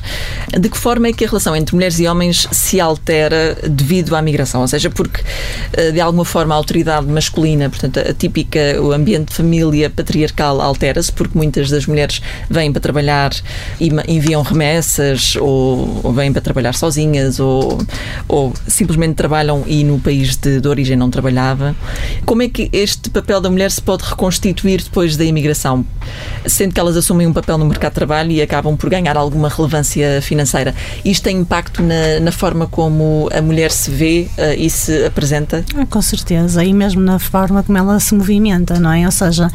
Speaker 1: de que forma é que a relação entre mulheres e homens se altera devido à migração? Ou seja, porque eh, de alguma forma a autoridade masculina, portanto, a típica, o ambiente de família patriarcal altera-se, porque muitas das mulheres vêm para trabalhar e enviam remessas ou, ou vêm para trabalhar sozinhas ou, ou simplesmente trabalham e no país de, de origem não trabalhava. Como é que este papel da mulher se pode reconstituir depois da imigração? Sendo que elas assumem um papel no mercado de trabalho e acabam por ganhar alguma relevância financeira. Isto tem impacto na, na forma como a mulher se vê eh, e se apresenta?
Speaker 2: Ah, Com certeza, e mesmo na forma como ela se movimenta, não é? Ou seja,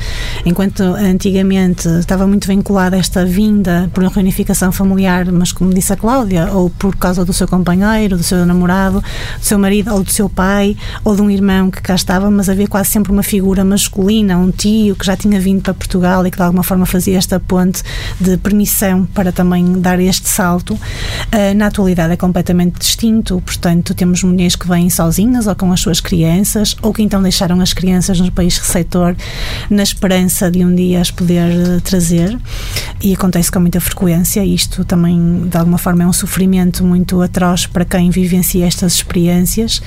Speaker 2: enquanto antigamente estava muito vinculada esta vinda por uma reunificação familiar, mas como disse a Cláudia, ou por causa do seu companheiro, do seu namorado, do seu marido, ou do seu pai, ou de um irmão que cá estava, mas havia quase sempre uma figura masculina, um tio que já tinha vindo para Portugal e que de alguma forma fazia esta ponte de permissão para também dar este salto. Ah, na atualidade é completamente distinto, portanto, temos mulheres que vêm sozinhas ou com as suas crianças, ou que então deixaram as crianças no país receptor na esperança de um dia as poder eh, trazer. E acontece com muita frequência. Isto também, de alguma forma, é um sofrimento muito atroz para quem vivencia estas experiências.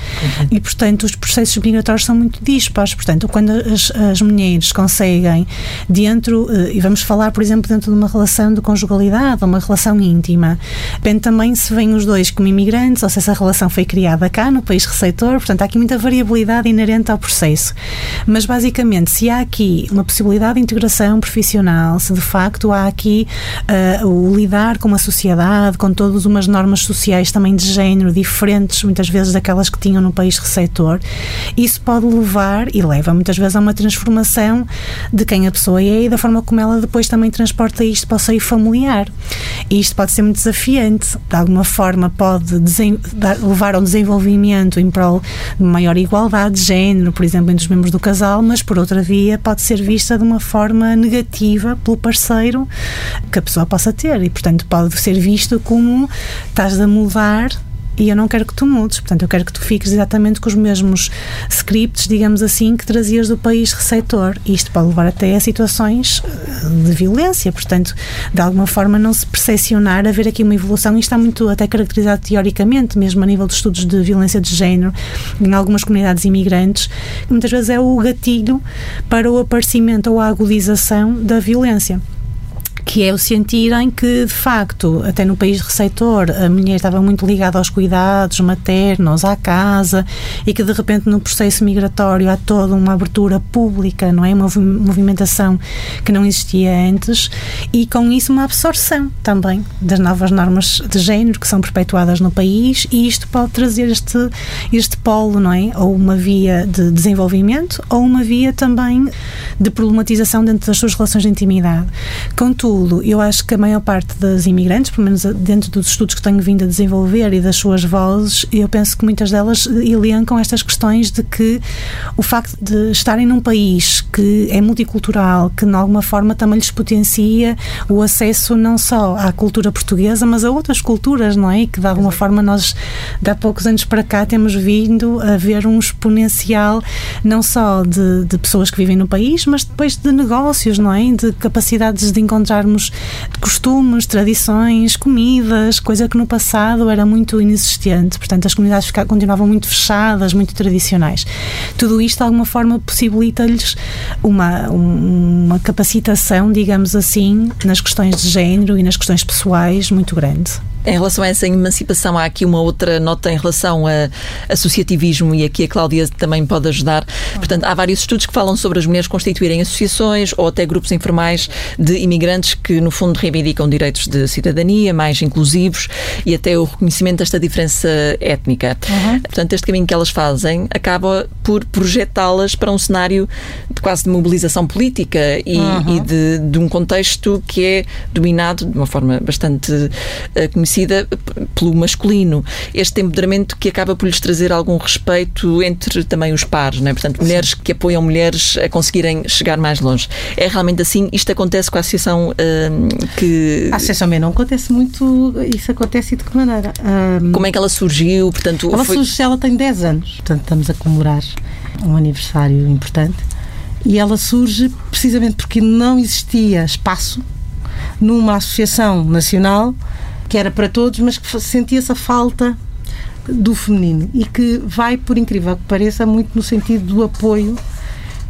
Speaker 2: E, portanto, os processos migratórios são muito dispares. Portanto, quando as, as mulheres conseguem, dentro, eh, e vamos falar, por exemplo, dentro de uma relação de conjugalidade, uma relação íntima, depende também se vêm os dois como imigrantes ou se essa relação foi criada cá, no país receptor. Portanto, há aqui muita variabilidade inerente ao processo. Mas, basicamente, se há aqui uma possibilidade de integração profissional, se de facto há aqui eh, o lidar com a sociedade, com todas umas normas sociais também de género diferentes, muitas vezes daquelas que tinham no país receptor, isso pode levar e leva muitas vezes a uma transformação de quem a pessoa é e da forma como ela depois também transporta isto para o seio familiar. E isto pode ser muito desafiante, de alguma forma pode levar ao desenvolvimento em prol de maior igualdade de género, por exemplo, entre os membros do casal, mas por outra via pode ser vista de uma forma negativa pelo parceiro que a pessoa possa ter e, portanto, pode ser visto como estás a mudar e eu não quero que tu mudes, portanto, eu quero que tu fiques exatamente com os mesmos scripts, digamos assim, que trazias do país receptor. E isto pode levar até a situações eh, de violência, portanto, de alguma forma não se percepcionar, haver aqui uma evolução, e está muito até caracterizado teoricamente, mesmo a nível de estudos de violência de género, em algumas comunidades imigrantes, que muitas vezes é o gatilho para o aparecimento ou a agudização da violência que é o sentirem que, de facto, até no país receptor, a mulher estava muito ligada aos cuidados maternos, à casa, e que de repente no processo migratório há toda uma abertura pública, não é? Uma movi- movimentação que não existia antes, e com isso uma absorção também das novas normas de género que são perpetuadas no país, e isto pode trazer este, este polo, não é? Ou uma via de desenvolvimento, ou uma via também de problematização dentro das suas relações de intimidade. Contudo, eu acho que a maior parte das imigrantes, pelo menos dentro dos estudos que tenho vindo a desenvolver e das suas vozes, eu penso que muitas delas elencam estas questões de que o facto de estarem num país que é multicultural, que de alguma forma também lhes potencia o acesso não só à cultura portuguesa, mas a outras culturas, não é? E que de alguma forma nós, de há poucos anos para cá, temos vindo a ver um exponencial não só de, de pessoas que vivem no país, mas depois de negócios, não é? De capacidades de encontrar encontrarmos costumes, tradições, comidas, coisa que no passado era muito inexistente. Portanto, as comunidades continuavam muito fechadas, muito tradicionais. Tudo isto, de alguma forma, possibilita-lhes uma, uma capacitação, digamos assim, nas questões de género e nas questões pessoais muito grande.
Speaker 1: Em relação a essa emancipação, há aqui uma outra nota em relação a associativismo e aqui a Cláudia também pode ajudar. Portanto, há vários estudos que falam sobre as mulheres constituírem associações ou até grupos informais de imigrantes que, no fundo, reivindicam direitos de cidadania mais inclusivos e até o reconhecimento desta diferença étnica. Uhum. Portanto, este caminho que elas fazem acaba por projetá-las para um cenário de quase de mobilização política e, uhum. e de, de, um contexto que é dominado de uma forma bastante uh, conhecida pelo masculino. Este empoderamento que acaba por lhes trazer algum respeito entre também os pares, não é? Portanto, mulheres que apoiam mulheres a conseguirem chegar mais longe. É realmente assim? Isto acontece com a associação uh, que.
Speaker 4: A associação mesmo não acontece muito. Isso acontece de que maneira?
Speaker 1: Um... Como é que ela surgiu? Portanto,
Speaker 4: ela foi... surge, ela tem 10 anos. Portanto, estamos a comemorar um aniversário importante. E ela surge precisamente porque não existia espaço numa associação nacional que era para todos, mas que sentia-se a falta do feminino e que vai, por incrível que pareça, muito no sentido do apoio.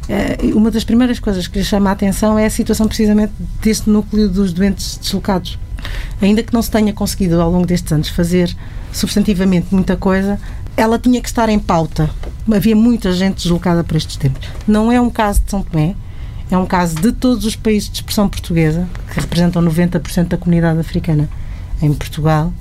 Speaker 4: Eh, uma das primeiras coisas que lhe chama a atenção é a situação precisamente deste núcleo dos doentes deslocados. Ainda que não se tenha conseguido ao longo destes anos fazer substantivamente muita coisa, ela tinha que estar em pauta. Havia muita gente deslocada por estes tempos. Não é um caso de São Tomé, é um caso de todos os países de expressão portuguesa, que representam 90% da comunidade africana em Portugal,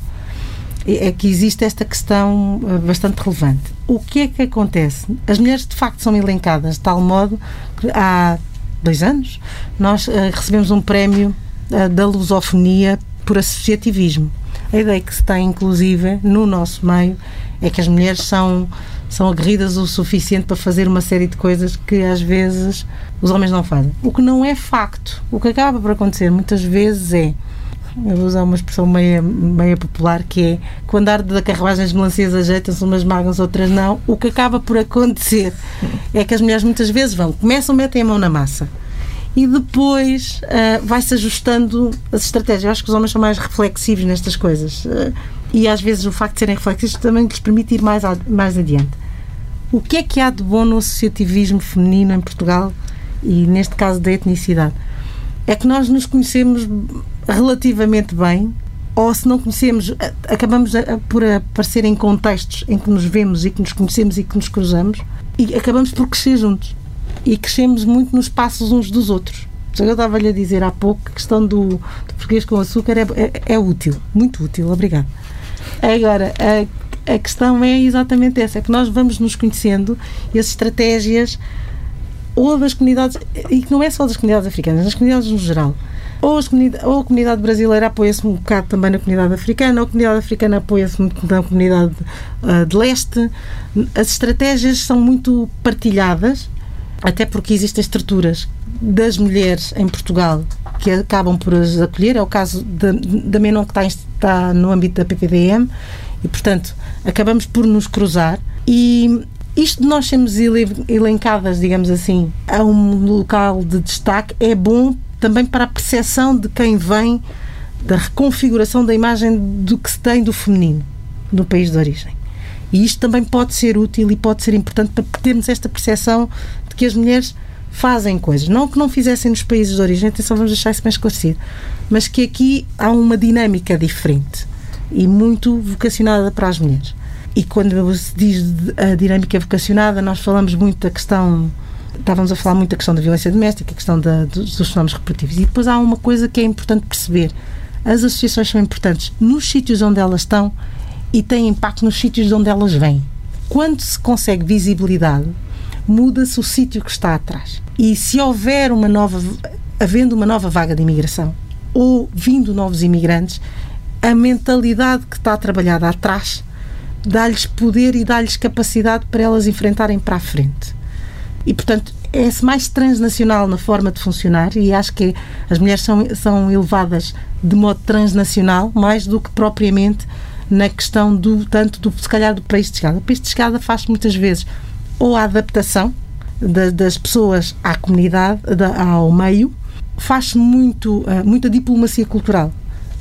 Speaker 4: é que existe esta questão eh, bastante relevante. O que é que acontece? As mulheres de facto são elencadas de tal modo que há dois anos nós uh, recebemos um prémio uh, da lusofonia por associativismo. A ideia que se tem, inclusive, no nosso meio, é que as mulheres são, são aguerridas o suficiente para fazer uma série de coisas que às vezes os homens não fazem. O que não é facto. O que acaba por acontecer muitas vezes é eu vou usar uma expressão meia, meia popular que é quando arde da carruagem as melancias ajeitam-se, umas magam, outras não. O que acaba por acontecer é que as mulheres muitas vezes vão, começam, metem a mão na massa e depois uh, vai-se ajustando as estratégias. Eu acho que os homens são mais reflexivos nestas coisas uh, e às vezes o facto de serem reflexivos também lhes permite ir mais, mais adiante. O que é que há de bom no associativismo feminino em Portugal e neste caso da etnicidade? É que nós nos conhecemos relativamente bem, ou se não conhecemos, acabamos por aparecer em contextos em que nos vemos e que nos conhecemos e que nos cruzamos e acabamos por crescer juntos. E crescemos muito nos passos uns dos outros. Eu estava-lhe a dizer há pouco que a questão do, do português com açúcar é, é, é, útil, muito útil, obrigado. Agora, a, a questão é exatamente essa, é que nós vamos nos conhecendo e as estratégias ou das comunidades, e que não é só das comunidades africanas, das comunidades no geral, ou, ou a comunidade brasileira apoia-se um bocado também na comunidade africana, ou a comunidade africana apoia-se muito na comunidade uh, de leste. As estratégias são muito partilhadas, até porque existem estruturas das mulheres em Portugal que acabam por as acolher. É o caso da, da Menon, que está, está no âmbito da PPDM, e, portanto, acabamos por nos cruzar. E isto de nós sermos elencadas, digamos assim, a um local de destaque é bom também para a percepção de quem vem da reconfiguração da imagem do que se tem do feminino no país de origem. E isto também pode ser útil e pode ser importante para termos esta percepção de que as mulheres fazem coisas. Não que não fizessem nos países de origem, atenção, vamos deixar isso bem esclarecido, mas que aqui há uma dinâmica diferente e muito vocacionada para as mulheres. E quando se diz a dinâmica vocacionada, nós falamos muito da questão estávamos a falar muito da questão da violência doméstica, a questão da, dos, dos fenómenos reprodutivos. E depois há uma coisa que é importante perceber. As associações são importantes nos sítios onde elas estão e têm impacto nos sítios de onde elas vêm. Quando se consegue visibilidade, muda-se o sítio que está atrás. E se houver uma nova, havendo uma nova vaga de imigração ou vindo novos imigrantes, a mentalidade que está trabalhada atrás dá-lhes poder e dá-lhes capacidade para elas enfrentarem para a frente. E, portanto, é-se mais transnacional na forma de funcionar e acho que as mulheres são, são elevadas de modo transnacional mais do que propriamente na questão do tanto do se calhar do país de chegada. O país de chegada faz muitas vezes ou a adaptação da, das pessoas à comunidade, da, ao meio, faz muito, uh, muita diplomacia cultural.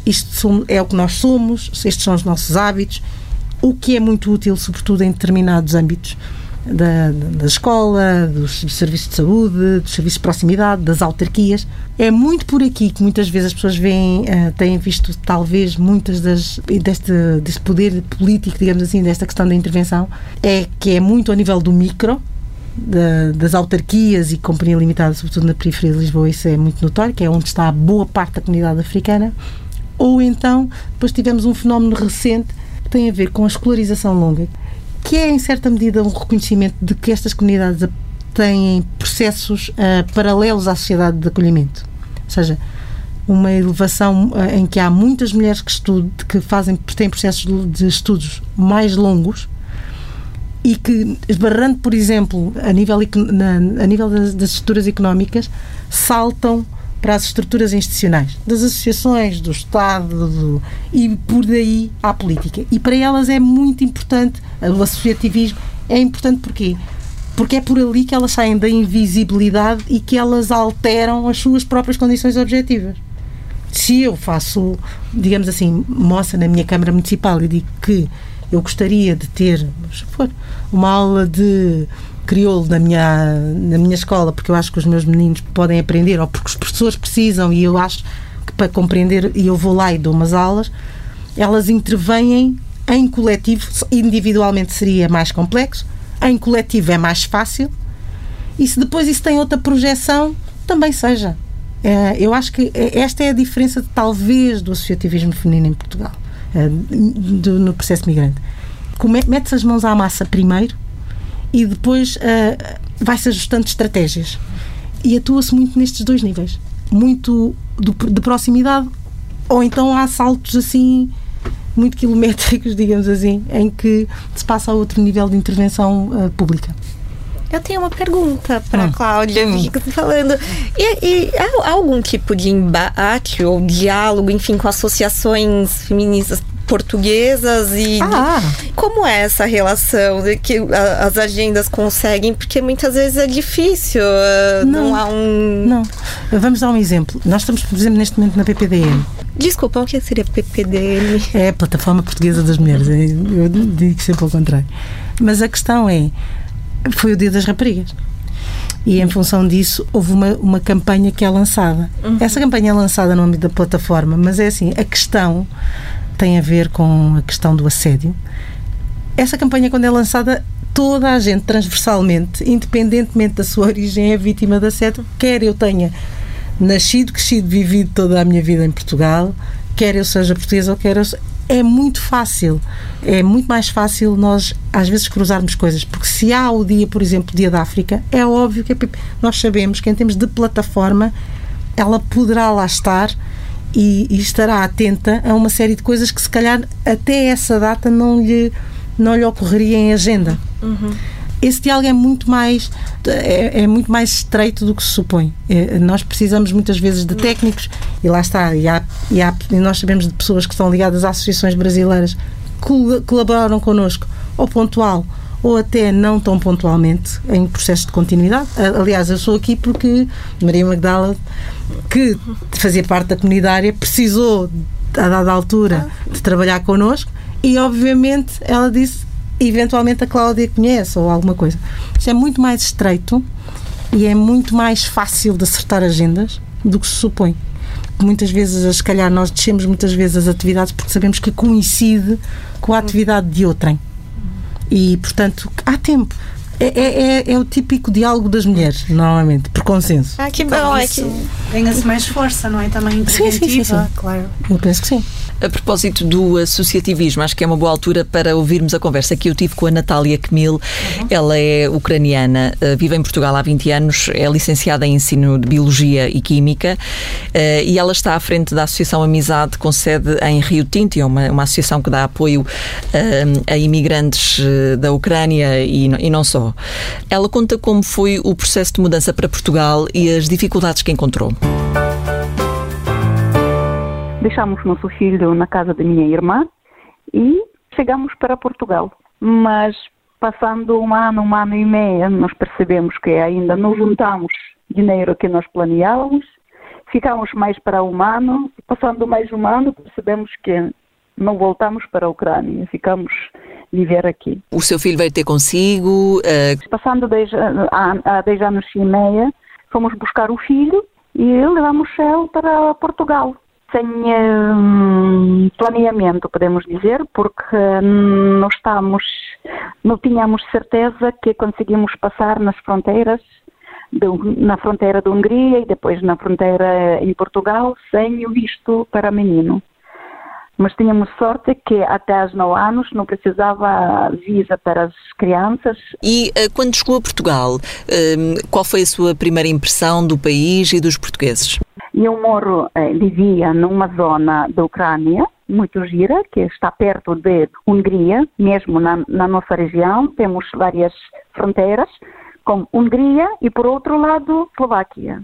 Speaker 4: Isto é o que nós somos, estes são os nossos hábitos, o que é muito útil, sobretudo em determinados âmbitos da, da escola, dos serviços de saúde, dos serviços de proximidade, das autarquias. É muito por aqui que muitas vezes as pessoas veem, uh, têm visto talvez muitas das deste, deste poder político, digamos assim, desta questão da intervenção, é que é muito a nível do micro, da, das autarquias e companhia limitada, sobretudo na periferia de Lisboa, isso é muito notório, que é onde está a boa parte da comunidade africana. Ou então, depois tivemos um fenómeno recente que tem a ver com a escolarização longa, que é, em certa medida, um reconhecimento de que estas comunidades têm processos uh, paralelos à sociedade de acolhimento. Ou seja, uma elevação uh, em que há muitas mulheres que, estudam, que fazem, têm processos de estudos mais longos e que, esbarrando, por exemplo, a nível, na, a nível das, das estruturas económicas, saltam para as estruturas institucionais, das associações, do Estado, do, e por daí à política. E para elas é muito importante, o associativismo é importante porquê? Porque é por ali que elas saem da invisibilidade e que elas alteram as suas próprias condições objetivas. Se eu faço, digamos assim, moça na minha Câmara Municipal e digo que eu gostaria de ter uma aula de crioulo na minha, na minha escola, porque eu acho que os meus meninos podem aprender, ou porque os professores precisam, e eu acho que para compreender, e eu vou lá e dou umas aulas, elas intervêm em coletivo, individualmente seria mais complexo, em coletivo é mais fácil, e se depois isso tem outra projeção, também seja. É, eu acho que esta é a diferença, talvez, do associativismo feminino em Portugal, é, no processo migrante. Mete-se as mãos à massa primeiro e depois uh, vai-se ajustando estratégias. E atua-se muito nestes dois níveis. Muito do, de proximidade, ou então há saltos assim muito quilométricos, digamos assim, em que se passa a outro nível de intervenção uh, pública.
Speaker 3: Eu tenho uma pergunta para a hum. Cláudia, hum. fica falando. E, e, há algum tipo de embate ou diálogo, enfim, com associações feministas portuguesas e ah. como é essa relação de que as agendas conseguem? Porque muitas vezes é difícil uh, não, não. há um
Speaker 4: não. Vamos dar um exemplo. Nós estamos por exemplo neste momento na PPDM
Speaker 3: desculpa o que seria PPDM
Speaker 4: é a plataforma portuguesa das mulheres. Eu digo sempre ao contrário. Mas a questão é foi o dia das raparigas. E em função disso houve uma, uma campanha que é lançada. Uhum. Essa campanha é lançada no âmbito da plataforma, mas é assim, a questão tem a ver com a questão do assédio. Essa campanha, quando é lançada, toda a gente, transversalmente, independentemente da sua origem, é vítima de assédio, quer eu tenha nascido, crescido, vivido toda a minha vida em Portugal, quer eu seja portuguesa ou quer eu é muito fácil. É muito mais fácil nós, às vezes, cruzarmos coisas. Porque se há o dia, por exemplo, Dia da África, é óbvio que nós sabemos que, em termos de plataforma, ela poderá lá estar e, e, estará atenta a uma série de coisas que se calhar até essa data não lhe, não lhe ocorreria em agenda. Uhum. Esse diálogo é muito mais é, é, muito mais estreito do que se supõe. É, nós precisamos muitas vezes de técnicos e lá está e, há, e, há, e nós sabemos de pessoas que estão ligadas a associações brasileiras que colaboraram connosco ou pontual ou até não tão pontualmente em processo de continuidade. Aliás, eu sou aqui porque Maria Magdala, que fazia parte da comunidade, precisou, a dada altura, de trabalhar connosco e, obviamente, ela disse eventualmente a Cláudia conhece ou alguma coisa. Isto é muito mais estreito e é muito mais fácil de acertar agendas do que se supõe. Muitas vezes, se calhar, nós descemos muitas vezes as atividades porque sabemos que coincide com a atividade de outrem. E, portanto, há tempo. É, é, é, é, o típico diálogo das mulheres, normalmente, por consenso.
Speaker 3: Ah, que bom, é que
Speaker 2: ganha-se mais força, não é? Também sim, sim, sim, sim. claro.
Speaker 4: Eu penso que sim.
Speaker 1: A propósito do associativismo, acho que é uma boa altura para ouvirmos a conversa que eu tive com a Natália Kmil. Uhum. Ela é ucraniana, eh, vive em Portugal há 20 anos, é licenciada em ensino de Biologia e Química eh, e ela está à frente da Associação Amizade, com sede em Rio Tinto, é uma, uma associação que dá apoio eh, a imigrantes da Ucrânia e, e não só. Ela conta como foi o processo de mudança para Portugal e as dificuldades que encontrou.
Speaker 5: Deixamos nosso filho na casa da minha irmã e chegamos para Portugal. Mas passando um ano, um ano e meio, nós percebemos que ainda não juntamos dinheiro que nós planeávamos ficamos mais para o humano, passando mais um ano, percebemos que não voltamos para a Ucrânia, ficamos viver aqui.
Speaker 1: O seu filho veio ter consigo? Uh...
Speaker 5: Passando 10, há 10 anos e meia, fomos buscar o filho e levamos ele para Portugal. Sem hum, planeamento, podemos dizer, porque não estamos, não tínhamos certeza que conseguimos passar nas fronteiras na fronteira da Hungria e depois na fronteira em Portugal sem o visto para menino mas tínhamos sorte que até aos 9 anos não precisava visa para as crianças.
Speaker 1: E uh, quando chegou a Portugal, uh, qual foi a sua primeira impressão do país e dos portugueses?
Speaker 5: Eu moro, uh, vivia numa zona da Ucrânia, muito gira, que está perto de Hungria, mesmo na, na nossa região, temos várias fronteiras, com Hungria e, por outro lado, Eslováquia.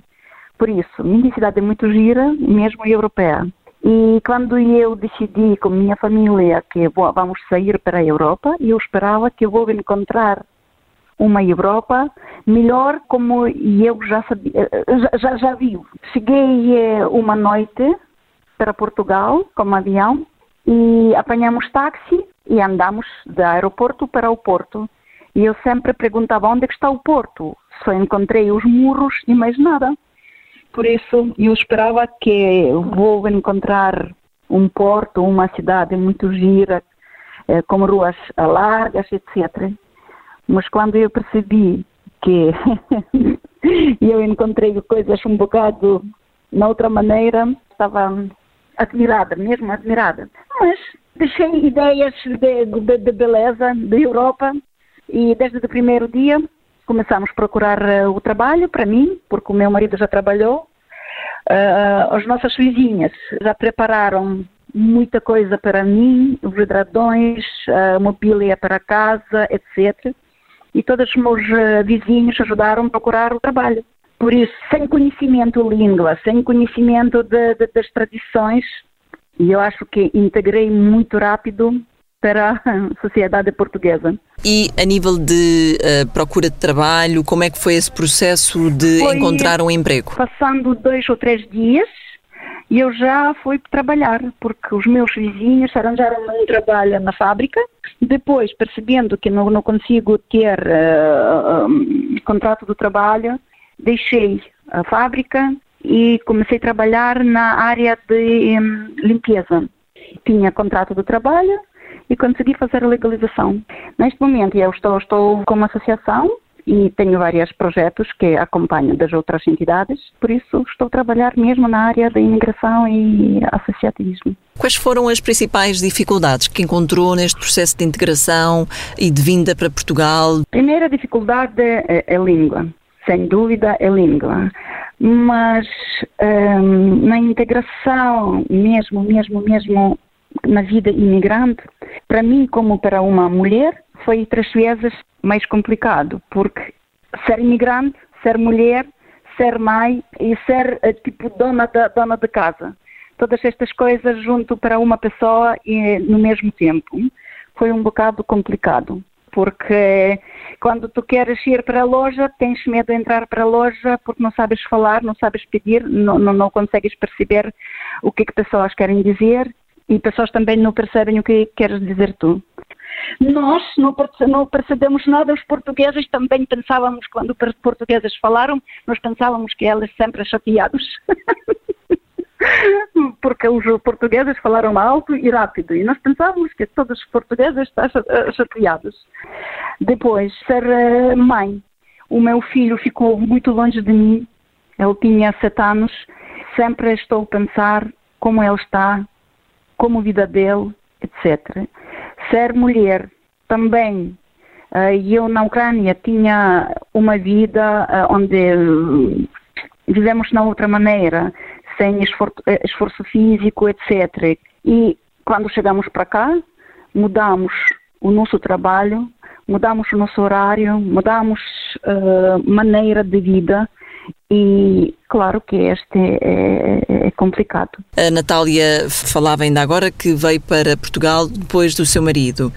Speaker 5: Por isso, minha cidade é muito gira, mesmo europeia. E quando eu decidi com minha família que vou, vamos sair para a Europa, eu esperava que vou encontrar uma Europa melhor como eu já sabia, já, já, vi. Cheguei eh, uma noite para Portugal com avião e apanhamos táxi e andamos do aeroporto para o porto. E eu sempre perguntava onde é está o porto. Só encontrei os muros e mais nada. Por isso, eu esperava que vou encontrar um porto, uma cidade muito gira, eh, com ruas largas, etc. Mas quando eu percebi que eu encontrei coisas um bocado na outra maneira, estava admirada, mesmo admirada. Mas deixei ideias de, de, de beleza da Europa e desde o primeiro dia começamos a procurar uh, o trabalho para mim, porque o meu marido já trabalhou. Uh, as nossas vizinhas já prepararam muita coisa para mim, vidradões, uh, mobília para casa, etc. E todos os meus uh, vizinhos ajudaram a procurar o trabalho. Por isso, sem conhecimento língua, sem conhecimento de, de, das tradições, e eu acho que integrei muito rápido para a sociedade portuguesa.
Speaker 1: E a nível de uh, procura de trabalho, como é que foi esse processo de foi encontrar um emprego?
Speaker 5: Passando dois ou três dias, eu já fui trabalhar, porque os meus vizinhos arranjaram um trabalho na fábrica. Depois, percebendo que não, não consigo ter uh, um, contrato de trabalho, deixei a fábrica e comecei a trabalhar na área de um, limpeza. Tinha contrato de trabalho, e consegui fazer a legalização. Neste momento eu estou, estou com uma associação e tenho vários projetos que acompanho das outras entidades, por isso estou a trabalhar mesmo na área da imigração e associativismo.
Speaker 1: Quais foram as principais dificuldades que encontrou neste processo de integração e de vinda para Portugal?
Speaker 5: A primeira dificuldade é, é a língua, sem dúvida é a língua. Mas um, na integração, mesmo, mesmo, mesmo na vida imigrante, para mim, como para uma mulher, foi três vezes mais complicado, porque ser imigrante, ser mulher, ser mãe e ser eh, tipo dona da dona de casa, todas estas coisas junto para uma pessoa e no mesmo tempo, foi um bocado complicado porque quando tu queres ir para a loja, tens medo de entrar para a loja porque não sabes falar, não sabes pedir, não, não, não consegues perceber o que, que pessoas querem dizer e pessoas também não percebem o que queres dizer tu. Nós não, percebemos nada, os portugueses também pensávamos, quando os portugueses falaram, nós pensávamos que eles sempre chateados. Porque os portugueses falaram alto e rápido, e nós pensávamos que todos os portugueses estão chateados. Depois, ser eh, mãe. O meu filho ficou muito longe de mim, ele tinha sete anos, sempre estou a pensar como ele está, como a vida dele, etc. Ser mulher também. Uh, eu na Ucrânia tinha uma vida uh, onde vivemos na outra maneira, sem esforço, eh, esforço físico, etc. E quando chegamos para cá, mudamos o nosso trabalho, mudamos o nosso horário, mudamos uh, maneira de vida e claro que este é, é, complicado.
Speaker 1: A Natália falava ainda agora que veio para Portugal depois do seu marido,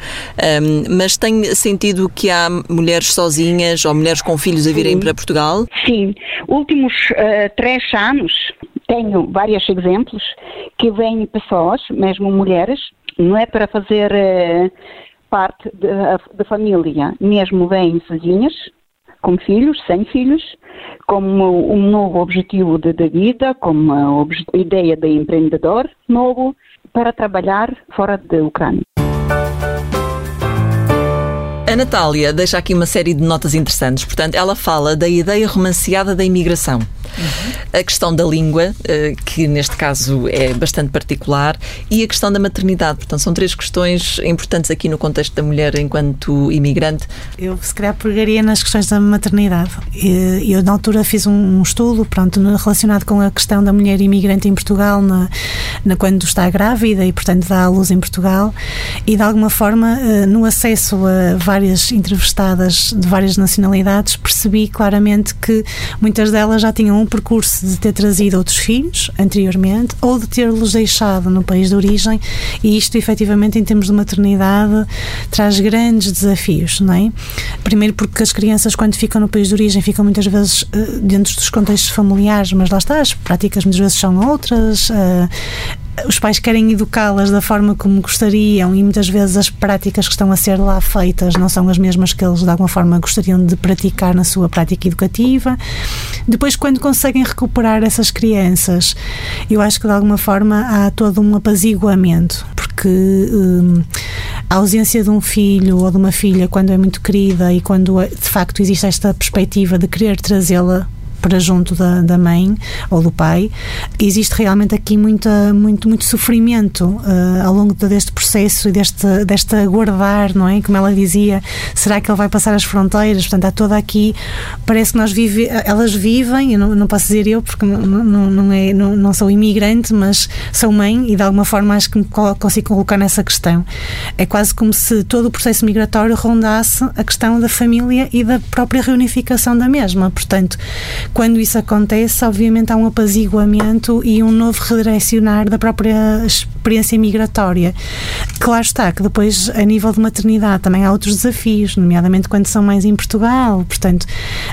Speaker 1: um, mas tem sentido que há mulheres sozinhas ou mulheres com filhos a virem Sim. para Portugal?
Speaker 5: Sim, últimos uh, três anos tenho vários exemplos que vêm pessoas, mesmo mulheres, não é para fazer eh, parte da família, mesmo vêm sozinhas, com filhos, sem filhos, como um novo objetivo de, vida, como uma ideia de empreendedor novo, para trabalhar fora da Ucrânia.
Speaker 1: A Natália deixa aqui uma série de notas interessantes. Portanto, ela fala da ideia romanceada da imigração. Uhum. A questão da língua, eh, que neste caso é bastante particular, e a questão da maternidade. Portanto, são três questões importantes aqui no contexto da mulher enquanto imigrante.
Speaker 2: Eu, se calhar, pegaria nas questões da maternidade. Eu, na altura, fiz um estudo pronto, relacionado com a questão da mulher imigrante em Portugal, na, na quando está grávida e, portanto, dá à luz em Portugal, e de alguma forma, eh, no acesso a várias entrevistadas de várias nacionalidades, percebi claramente que muitas delas já tinham um percurso de ter trazido outros filhos anteriormente ou de ter-los deixado no país de origem e isto efetivamente em termos de maternidade traz grandes desafios, não é? Primeiro porque as crianças quando ficam no país de origem ficam muitas vezes uh, dentro dos contextos familiares, mas lá está, as práticas muitas vezes são outras, uh, os pais querem educá-las da forma como gostariam e muitas vezes as práticas que estão a ser lá feitas não são as mesmas que eles de alguma forma gostariam de praticar na sua prática educativa. Depois, quando conseguem recuperar essas crianças, eu acho que de alguma forma há todo um apaziguamento, porque hum, a ausência de um filho ou de uma filha, quando é muito querida e quando de facto existe esta perspectiva de querer trazê-la para junto da, da mãe ou do pai, existe realmente aqui muita, muito, muito sofrimento uh, ao longo deste processo e deste, deste aguardar, não é? Como ela dizia, será que ele vai passar as fronteiras? Portanto, há toda aqui, parece que nós vive, elas vivem, eu não, não posso dizer eu porque não, não, não, é, não, não sou imigrante, mas sou mãe e de alguma forma acho que me consigo colocar nessa questão. É quase como se todo o processo migratório rondasse a questão da família e da própria reunificação da mesma. Portanto, quando isso acontece, obviamente há um apaziguamento e um novo redirecionar da própria experiência migratória. Claro está que depois, a nível de maternidade, também há outros desafios, nomeadamente quando são mães em Portugal. Portanto,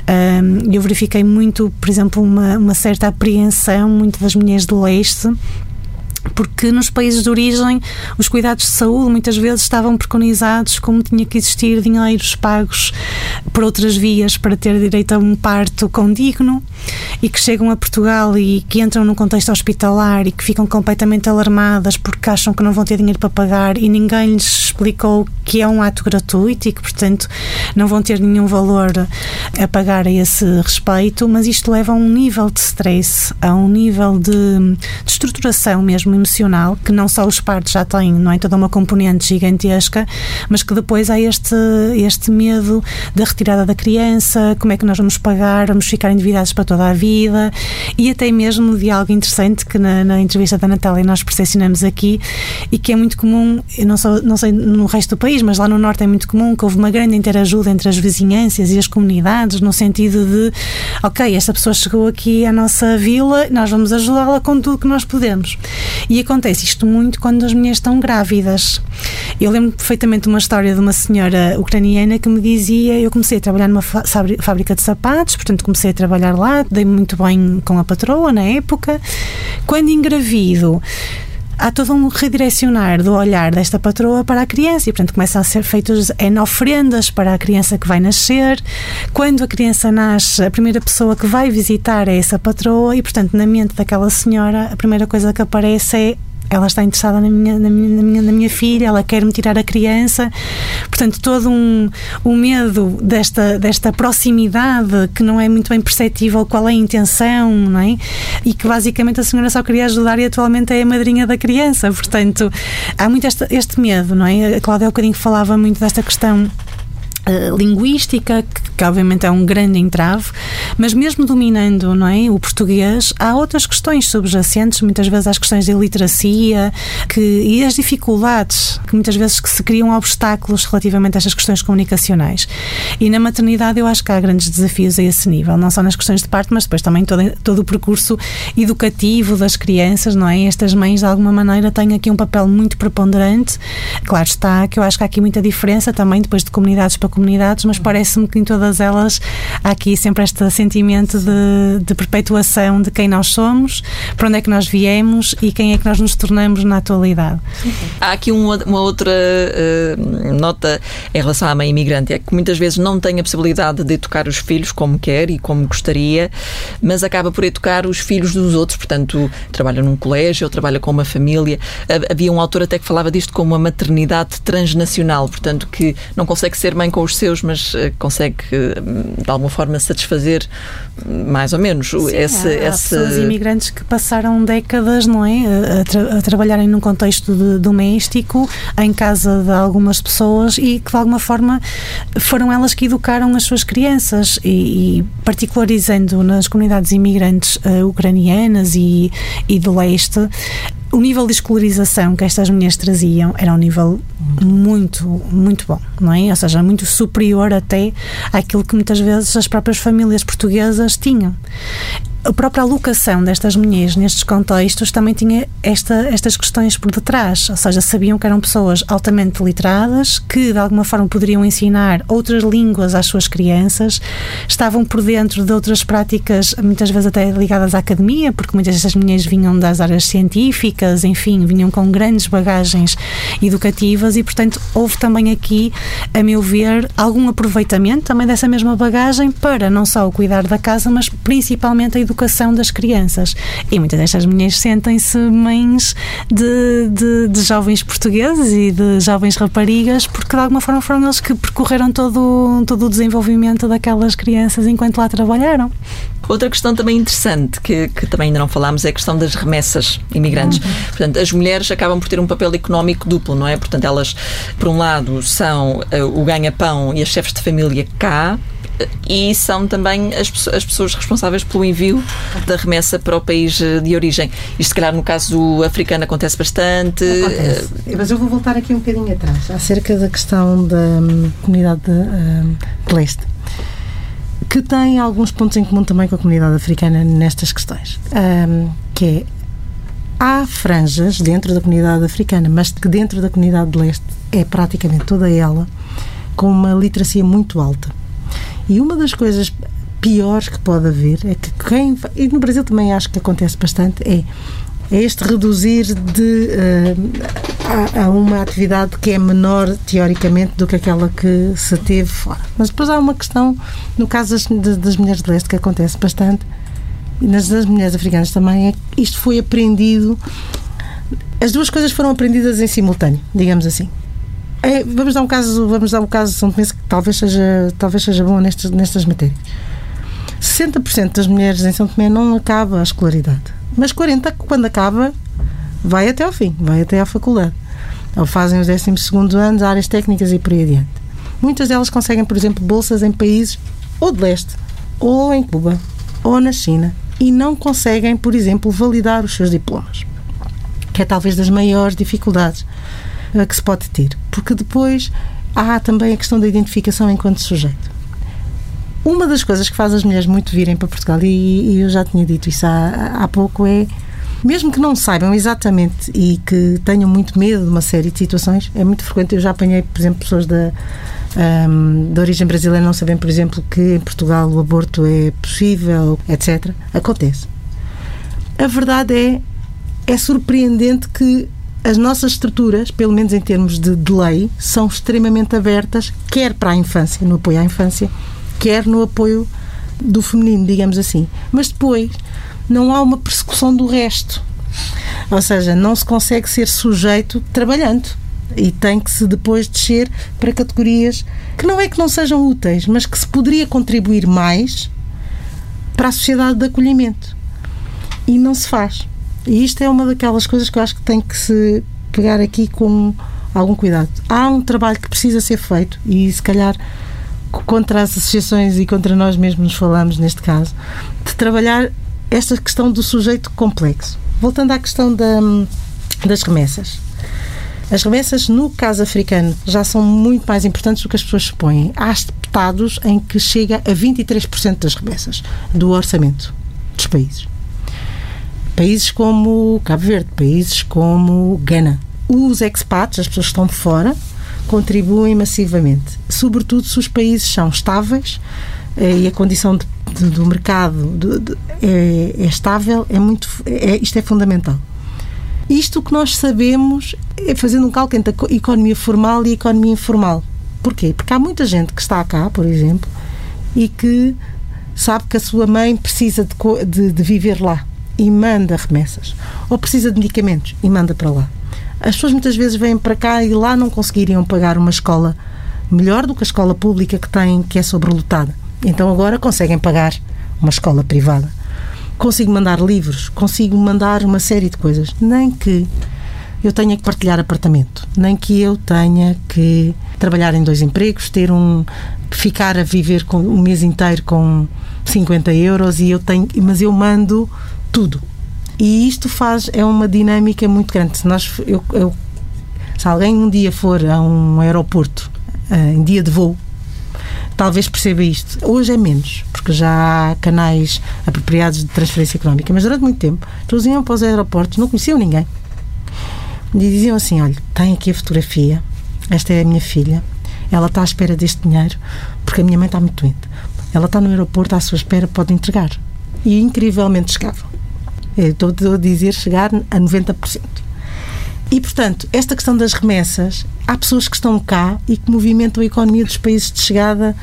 Speaker 2: hum, eu verifiquei muito, por exemplo, uma, uma certa apreensão, muito das mulheres do leste porque nos países de origem os cuidados de saúde muitas vezes estavam preconizados como tinha que existir dinheiros pagos por outras vias para ter direito a um parto condigno e que chegam a Portugal e que entram num contexto hospitalar e que ficam completamente alarmadas porque acham que não vão ter dinheiro para pagar e ninguém lhes explicou que é um ato gratuito e que portanto não vão ter nenhum valor a pagar a esse respeito, mas isto leva a um nível de stress, a um nível de, de estruturação mesmo emocional, que não só os partos já têm, não é? Toda uma componente gigantesca, mas que depois há este, este medo da retirada da criança, como é que nós vamos pagar, vamos ficar endividados para toda a vida e até mesmo de algo interessante que na, na entrevista da Natália nós percepcionamos aqui e que é muito comum, não, sou, não sei no resto do país, mas lá no Norte é muito comum que houve uma grande interajuda entre as vizinhanças e as comunidades, no sentido de, ok, esta pessoa chegou aqui à nossa vila, nós vamos ajudá-la com tudo que nós podemos. E acontece isto muito quando as mulheres estão grávidas. Eu lembro perfeitamente uma história de uma senhora ucraniana que me dizia: eu comecei a trabalhar numa fábrica de sapatos, portanto comecei a trabalhar lá, dei muito bem com a patroa na época. Quando engravido, há todo um redirecionar do olhar desta patroa para a criança e, portanto, começam a ser feitas N ofrendas para a criança que vai nascer. Quando a criança nasce, a primeira pessoa que vai visitar é essa patroa e, portanto, na mente daquela senhora, a primeira coisa que aparece é ela está interessada na minha, na minha, na minha, na minha filha, ela quer me tirar a criança. Portanto, todo um, um medo desta, desta proximidade que não é muito bem perceptível qual é a intenção, não é? E que basicamente a senhora só queria ajudar e atualmente é a madrinha da criança. Portanto, há muito este, este medo, não é? A Cláudia há um bocadinho falava muito desta questão Uh, linguística, que, que, obviamente é um grande entrave, mas mesmo dominando não é, o português, há outras questões subjacentes, muitas vezes as questões de iliteracia que, e as dificuldades que muitas vezes que se criam obstáculos relativamente a estas questões comunicacionais. E na maternidade eu acho que há grandes desafios a esse nível, não só nas questões de parto, mas depois também todo, todo o percurso educativo das crianças, não é? Estas mães de alguma maneira têm aqui um papel muito preponderante. Claro está que eu acho que há aqui muita diferença também depois de comunidades para comunidades, mas parece-me que em todas elas há aqui sempre esta sentimento de, de perpetuação de quem nós somos, para onde é que nós viemos e quem é que nós nos tornamos na atualidade.
Speaker 1: Há aqui uma, uma outra uh, nota em relação à mãe imigrante, é que muitas vezes não tem a possibilidade de educar os filhos como quer e como gostaria, mas acaba por educar os filhos dos outros, portanto, trabalha num colégio ou trabalha com uma família. Havia um autor até que falava disto como uma maternidade transnacional, portanto, que não consegue ser mãe com os seus, mas uh, consegue, uh, de alguma forma, satisfazer mais ou menos
Speaker 2: Sim,
Speaker 1: esse,
Speaker 2: há,
Speaker 1: esse...
Speaker 2: há pessoas imigrantes que passaram décadas, não é, a, tra a trabalharem num contexto de, doméstico, em casa de algumas pessoas e que de alguma forma foram elas que educaram as suas crianças e, e particularizando nas comunidades imigrantes uh, ucranianas e, e do leste, o nível de escolarização que estas mulheres traziam era um nível muito, muito bom, não é? Ou seja, muito superior até àquilo que muitas vezes as próprias famílias portuguesas tinham a própria alocação destas mulheres nestes contextos também tinha esta, estas questões por detrás, ou seja, sabiam que eram pessoas altamente literadas, que de alguma forma poderiam ensinar outras línguas às suas crianças, estavam por dentro de outras práticas, muitas vezes até ligadas à academia, porque muitas destas mulheres vinham das áreas científicas, enfim, vinham com grandes bagagens educativas e, portanto, houve também aqui, a meu ver, algum aproveitamento também dessa mesma bagagem para não só o cuidar da casa, mas principalmente a educação educação das crianças. E muitas destas mulheres sentem-se mães de, de, de, jovens portugueses e de jovens raparigas, porque de alguma forma foram eles que percorreram todo, todo o desenvolvimento daquelas crianças enquanto lá trabalharam.
Speaker 1: Outra questão também interessante, que, que, também ainda não falámos, é a questão das remessas imigrantes. Uhum. Portanto, as mulheres acabam por ter um papel económico duplo, não é? Portanto, elas, por um lado, são uh, o ganha-pão e as chefes de família cá, e são também as, as pessoas responsáveis pelo envio da remessa para o país de origem. Isto, se calhar, no caso africano acontece bastante.
Speaker 4: Acontece. Mas eu vou voltar aqui um bocadinho atrás, acerca da questão da um, comunidade de, um, de leste que tem alguns pontos em comum também com a comunidade africana nestas questões, um, que é há franjas dentro da comunidade africana, mas que dentro da comunidade de leste é praticamente toda ela com uma literacia muito alta. E uma das coisas piores que pode haver é que quem. E no Brasil também acho que acontece bastante, é, é este reduzir de, uh, a, a, uma atividade que é menor, teoricamente, do que aquela que se teve fora. Mas depois há uma questão, no caso das, das mulheres de leste, que acontece bastante, e nas mulheres africanas também, é isto foi aprendido. As duas coisas foram aprendidas em simultâneo, digamos assim. É, vamos dar um caso, vamos dar um caso São Tomé que talvez seja, talvez seja bom nestas, nestas matérias. 60% das mulheres em São Tomé não acaba a escolaridade, mas 40 quando acaba vai até ao fim, vai até à faculdade. Ou fazem os 12 anos, áreas técnicas e por aí adiante. Muitas delas conseguem, por exemplo, bolsas em países ou de leste, ou em Cuba, ou na China, e não conseguem, por exemplo, validar os seus diplomas, que é talvez das maiores dificuldades que se pode ter. Porque depois há também a questão da identificação enquanto sujeito. Uma das coisas que faz as mulheres muito virem para Portugal, e, e eu já tinha dito isso há, há pouco, é mesmo que não saibam exatamente e que tenham muito medo de uma série de situações, é muito frequente. Eu já apanhei, por exemplo, pessoas da, um, de origem brasileira não sabem, por exemplo, que em Portugal o aborto é possível, etc. Acontece. A verdade é, é surpreendente que as nossas estruturas, pelo menos em termos de, de, lei, são extremamente abertas, quer para a infância, no apoio à infância, quer no apoio do feminino, digamos assim. Mas depois não há uma persecução do resto. Ou seja, não se consegue ser sujeito trabalhando. E tem que se depois descer para categorias que não é que não sejam úteis, mas que se poderia contribuir mais para a sociedade de acolhimento. E não se faz. E isto é uma daquelas coisas que eu acho que tem que se pegar aqui com algum cuidado. Há um trabalho que precisa ser feito e, se calhar, contra as associações e contra nós mesmos nos falamos neste caso, de trabalhar esta questão do sujeito complexo. Voltando à questão da, das remessas. As remessas, no caso africano, já são muito mais importantes do que as pessoas supõem. Há estados em que chega a 23% das remessas do orçamento dos países países como Cabo Verde, países como Gana. Os expats, as pessoas que estão de fora, contribuem massivamente, sobretudo se os países são estáveis eh, e a condição de de, do mercado de, é, é, estável, é muito, é, isto é fundamental. Isto que nós sabemos é fazendo um cálculo entre a economia formal e a economia informal. Porquê? Porque há muita gente que está cá, por exemplo, e que sabe que a sua mãe precisa de, de, de viver lá e manda remessas. Ou precisa de medicamentos e manda para lá. As pessoas muitas vezes vêm para cá e lá não conseguiriam pagar uma escola melhor do que a escola pública que tem, que é sobrelotada. Então agora conseguem pagar uma escola privada. Consigo mandar livros, consigo mandar uma série de coisas. Nem que eu tenha que partilhar apartamento, nem que eu tenha que trabalhar em dois empregos, ter um ficar a viver com um mês inteiro com 50 euros e eu tenho, mas eu mando tudo. E isto faz é uma dinâmica muito grande. Se nós eu, eu se alguém um dia for a um aeroporto uh, em dia de voo talvez perceba isto. Hoje é menos, porque já há canais apropriados de transferência económica, mas durante muito tempo pessoas iam para os aeroportos, não conheciam ninguém. E diziam assim: olha, tem aqui a fotografia, esta é a minha filha, ela está à espera deste dinheiro porque a minha mãe está muito doente. Ela está no aeroporto à sua espera, pode entregar. E incrivelmente chegavam. Estou a dizer chegar a 90%. E, portanto, esta questão das remessas, há pessoas que estão cá e que movimentam a economia dos países de chegada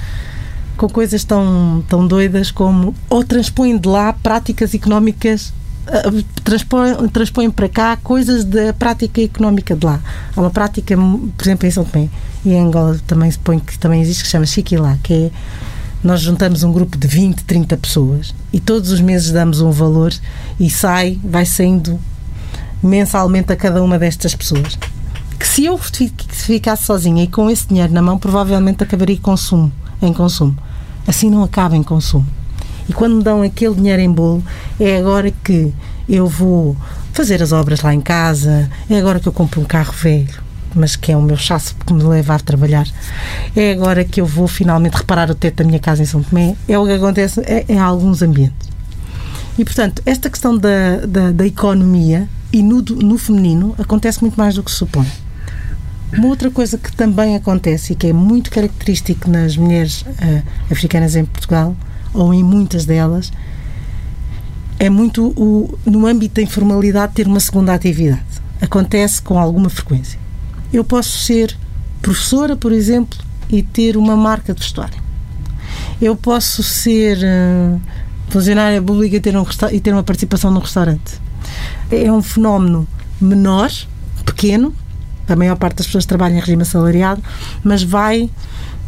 Speaker 4: com coisas tão, tão doidas como ou transpõem de lá práticas económicas eh, transpõem, transpõem para cá coisas da prática económica de lá. Há uma prática, por exemplo, em São Tomé e em Angola também se põe que também existe, que se chama Chiquilá, que é nós juntamos um grupo de 20, 30 pessoas e todos os meses damos um valor e sai, vai saindo mensalmente a cada uma destas pessoas. Que se eu ficasse sozinha e com esse dinheiro na mão, provavelmente acabaria consumo, em consumo. Assim não acaba em consumo. E quando me dão aquele dinheiro em bolo, é agora que eu vou fazer as obras lá em casa, é agora que eu compro um carro velho, mas que é o meu chasso que me leva a trabalhar. É agora que eu vou finalmente reparar o teto da minha casa em São Tomé. É o que acontece em alguns ambientes. E, portanto, esta questão da, da, da economia e no, no feminino acontece muito mais do que se supõe. Uma outra coisa que também acontece e que é muito característico nas mulheres uh, africanas em Portugal, ou em muitas delas, é muito o, no âmbito da informalidade ter uma segunda atividade. Acontece com alguma frequência. Eu posso ser professora, por exemplo, e ter uma marca de vestuário. Eu posso ser uh, funcionária pública e ter, um, e ter uma participação num restaurante é um fenómeno menor, pequeno, a maior parte das pessoas trabalha em regime assalariado, mas vai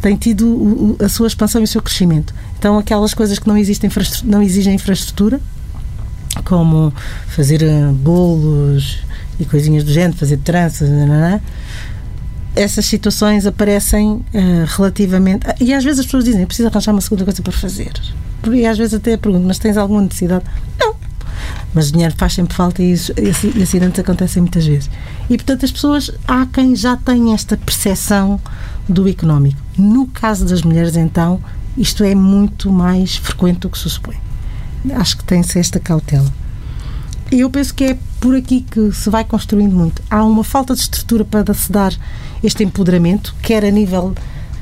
Speaker 4: tem tido a sua expansão e o seu crescimento. Então, aquelas coisas que não, existem, não exigem infraestrutura, como fazer eh, bolos e coisinhas do género, fazer tranças, nanana, essas situações aparecem uh, relativamente. E às vezes as pessoas dizem: precisa arranjar uma segunda coisa para fazer. E às vezes até pergunto: mas tens alguma necessidade? Não. Mas dinheiro faz sempre falta e, isso, e acidentes acontecem muitas vezes. E, portanto, as pessoas, há quem já tenha esta percepção do económico. No caso das mulheres, então, isto é muito mais frequente do que se supõe. Acho que tem-se esta cautela. E eu penso que é por aqui que se vai construindo muito. Há uma falta de estrutura para se dar este empoderamento, quer a nível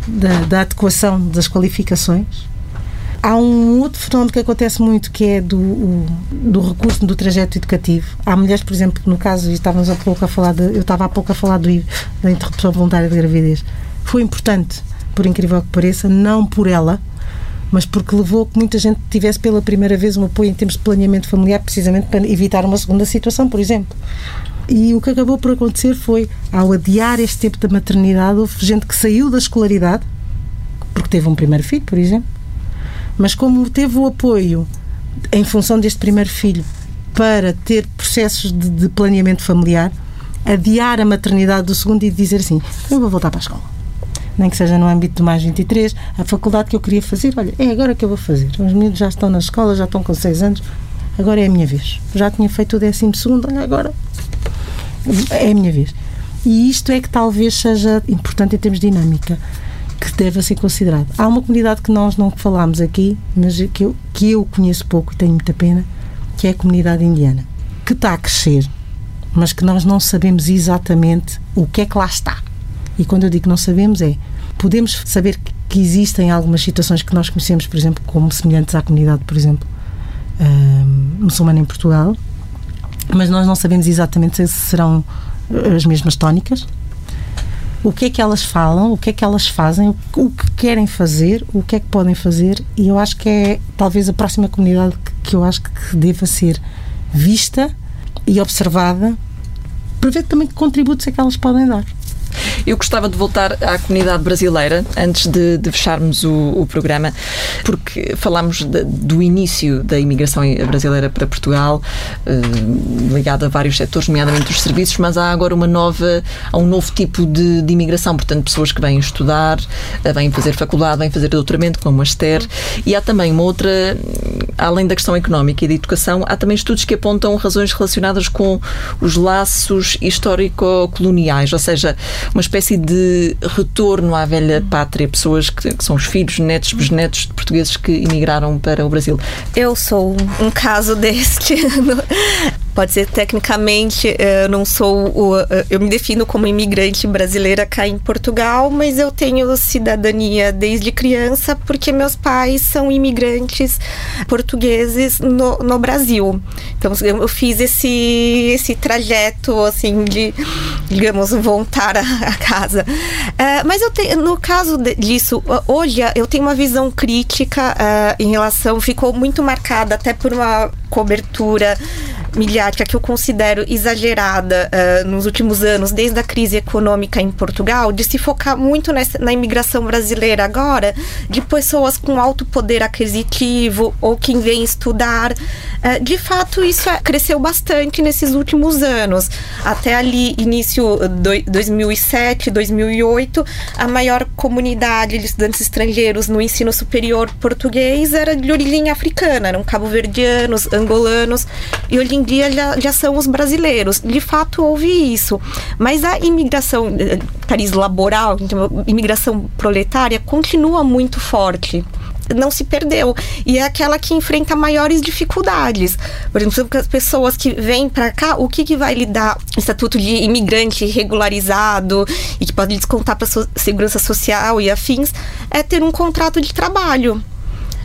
Speaker 4: da, da adequação das qualificações, Há um outro fenómeno que acontece muito que é do, o, do recurso do trajeto educativo. Há mulheres, por exemplo, no caso, estávamos há pouco a falar de, eu estava há pouco a falar do, da interrupção voluntária de gravidez. Foi importante, por incrível que pareça, não por ela, mas porque levou que muita gente tivesse pela primeira vez um apoio em termos de planeamento familiar, precisamente para evitar uma segunda situação, por exemplo. E o que acabou por acontecer foi, ao adiar este tempo da maternidade, houve gente que saiu da escolaridade, porque teve um primeiro filho, por exemplo, mas como teve o apoio em função deste primeiro filho para ter processos de, de planeamento familiar, adiar a maternidade do segundo e dizer assim: eu vou voltar para a escola. Nem que seja no âmbito do mais 23, a faculdade que eu queria fazer, olha, é agora que eu vou fazer. Os meninos já estão na escola, já estão com 6 anos, agora é a minha vez. Já tinha feito o décimo segundo, olha, agora é a minha vez. E isto é que talvez seja importante em termos de dinâmica que deve ser considerado. Há uma comunidade que nós não falámos aqui, mas que eu, que eu conheço pouco e tenho muita pena, que é a comunidade indiana, que está a crescer, mas que nós não sabemos exatamente o que é que lá está. E quando eu digo não sabemos, é podemos saber que existem algumas situações que nós conhecemos, por exemplo, como semelhantes à comunidade, por exemplo, uh, muçulmana em Portugal, mas nós não sabemos exatamente se serão as mesmas tónicas. O que é que elas falam, o que é que elas fazem, o que querem fazer, o que é que podem fazer, e eu acho que é talvez a próxima comunidade que, que eu acho que deva ser vista e observada para ver também que contributos é que elas podem dar.
Speaker 1: Eu gostava de voltar à comunidade brasileira antes de, de fecharmos o, o, programa, porque falámos de, do início da imigração brasileira para Portugal, eh, ligada a vários setores, nomeadamente os serviços, mas há agora uma nova, há um novo tipo de, de imigração, portanto, pessoas que vêm estudar, eh, vêm fazer faculdade, vêm fazer doutoramento, como a Esther, e há também uma outra, além da questão económica e de educação, há também estudos que apontam razões relacionadas com os laços histórico-coloniais, ou seja, uma espécie de retorno à velha pátria, pessoas que, que são os filhos, netos, bisnetos de portugueses que emigraram para o Brasil.
Speaker 3: Eu sou um caso deste. Pode ser tecnicamente, eu não sou o, eu me defino como imigrante brasileira cá em Portugal, mas eu tenho cidadania desde criança porque meus pais são imigrantes portugueses no, no Brasil. Então eu fiz esse esse trajeto assim de digamos voltar a casa. Uh, mas eu tenho, no caso disso, hoje eu tenho uma visão crítica uh, em relação, ficou muito marcada até por uma cobertura midiática que eu considero exagerada uh, nos últimos anos, desde a crise econômica em Portugal, de se focar muito nessa, na imigração brasileira agora, de pessoas com alto poder aquisitivo ou quem vem estudar. Uh, de fato, isso é, cresceu bastante nesses últimos anos. Até ali, início de 2007, 2008, a maior comunidade de estudantes estrangeiros no ensino superior português era de origem africana, eram cabo-verdianos, angolanos, e em dia já, já são os brasileiros. De fato, houve isso. Mas a imigração, eh, laboral, então, imigração proletária, continua muito forte não se perdeu. E é aquela que enfrenta maiores dificuldades. Por exemplo, as pessoas que vêm para cá, o que, que vai lhe dar estatuto de imigrante regularizado e que pode descontar para a segurança social e afins, é ter um contrato de trabalho.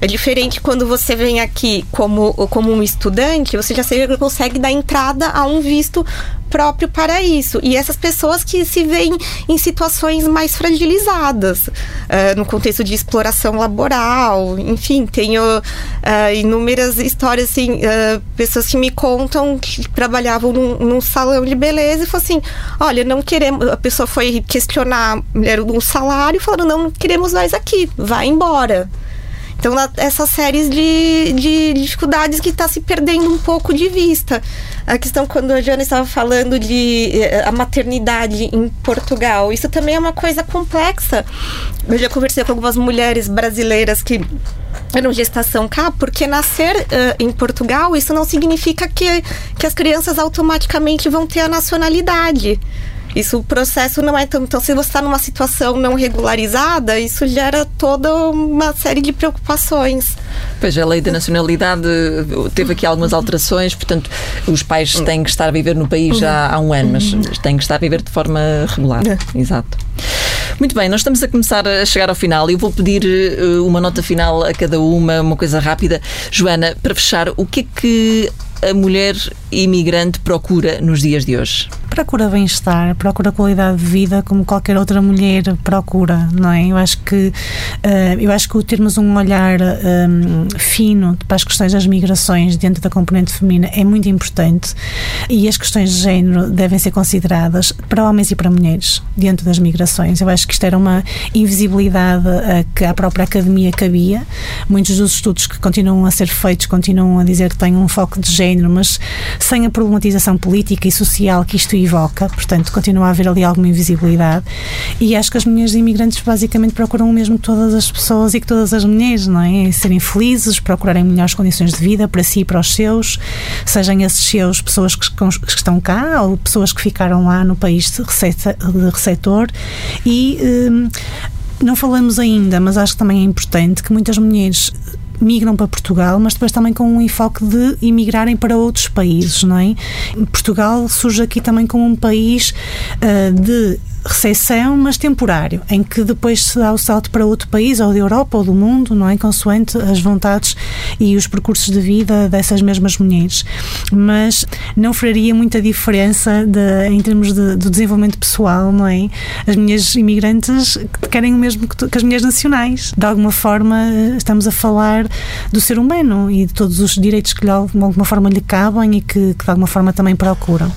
Speaker 3: É diferente quando você vem aqui como, como um estudante, você já consegue dar entrada a um visto próprio para isso. E essas pessoas que se veem em situações mais fragilizadas, uh, no contexto de exploração laboral, enfim, tenho uh, inúmeras histórias, assim, uh, pessoas que me contam que trabalhavam num, num, salão de beleza e falaram assim: olha, não queremos. A pessoa foi questionar a mulher um salário e falaram: não queremos mais aqui, vai embora. Então, essas séries de, de dificuldades que está se perdendo um pouco de vista. A questão, quando a Jana estava falando de eh, a maternidade em Portugal, isso também é uma coisa complexa. Eu já conversei com algumas mulheres brasileiras que eram gestação cá, porque nascer uh, em Portugal, isso não significa que, que as crianças automaticamente vão ter a nacionalidade. Isso, o processo não é tão. Então, se você está numa situação não regularizada, isso gera toda uma série de preocupações.
Speaker 1: Pois, a lei da nacionalidade teve aqui algumas alterações, portanto, os pais têm que estar a viver no país já há um ano, mas têm que estar a viver de forma regular. É. Exato. Muito bem, nós estamos a começar a chegar ao final e eu vou pedir eh, uma nota final a cada uma, uma coisa rápida. Joana, para fechar, o que é que a mulher imigrante procura nos dias de hoje?
Speaker 2: Procura bem-estar, procura qualidade de vida como qualquer outra mulher procura, não é? Eu acho que uh, eu acho que termos um olhar um, fino para as questões das migrações dentro da componente feminina é muito importante e as questões de género devem ser consideradas para homens e para mulheres dentro das migrações. Eu acho que isto era uma invisibilidade uh, que a própria academia cabia. Muitos dos estudos que continuam a ser feitos continuam a dizer que têm um foco de género, mas sem a problematização política e social que isto evoca, portanto, continua a haver ali alguma invisibilidade. E acho que as mulheres imigrantes basicamente procuram o mesmo que todas as pessoas e que todas as mulheres, não é? Serem felizes, procurarem melhores condições de vida para si e para os seus, sejam esses seus pessoas que, que estão cá ou pessoas que ficaram lá no país de, de receptor e. Hum, não falamos ainda, mas acho que também é importante que muitas mulheres migram para Portugal, mas depois também com um enfoque de imigrarem para outros países, não é? Portugal surge aqui também como um país uh, de recepção, mas temporário, em que depois se dá o salto para outro país, ou da Europa, ou do mundo, não é? Consoante as vontades e os percursos de vida dessas mesmas mulheres. Mas não faria muita diferença de, em termos de, do desenvolvimento pessoal, não é? As mulheres imigrantes querem o mesmo que, que as mulheres nacionais. De alguma forma, estamos a falar do ser humano e de todos os direitos que de alguma forma lhe cabem e que, que de alguma forma também procuram.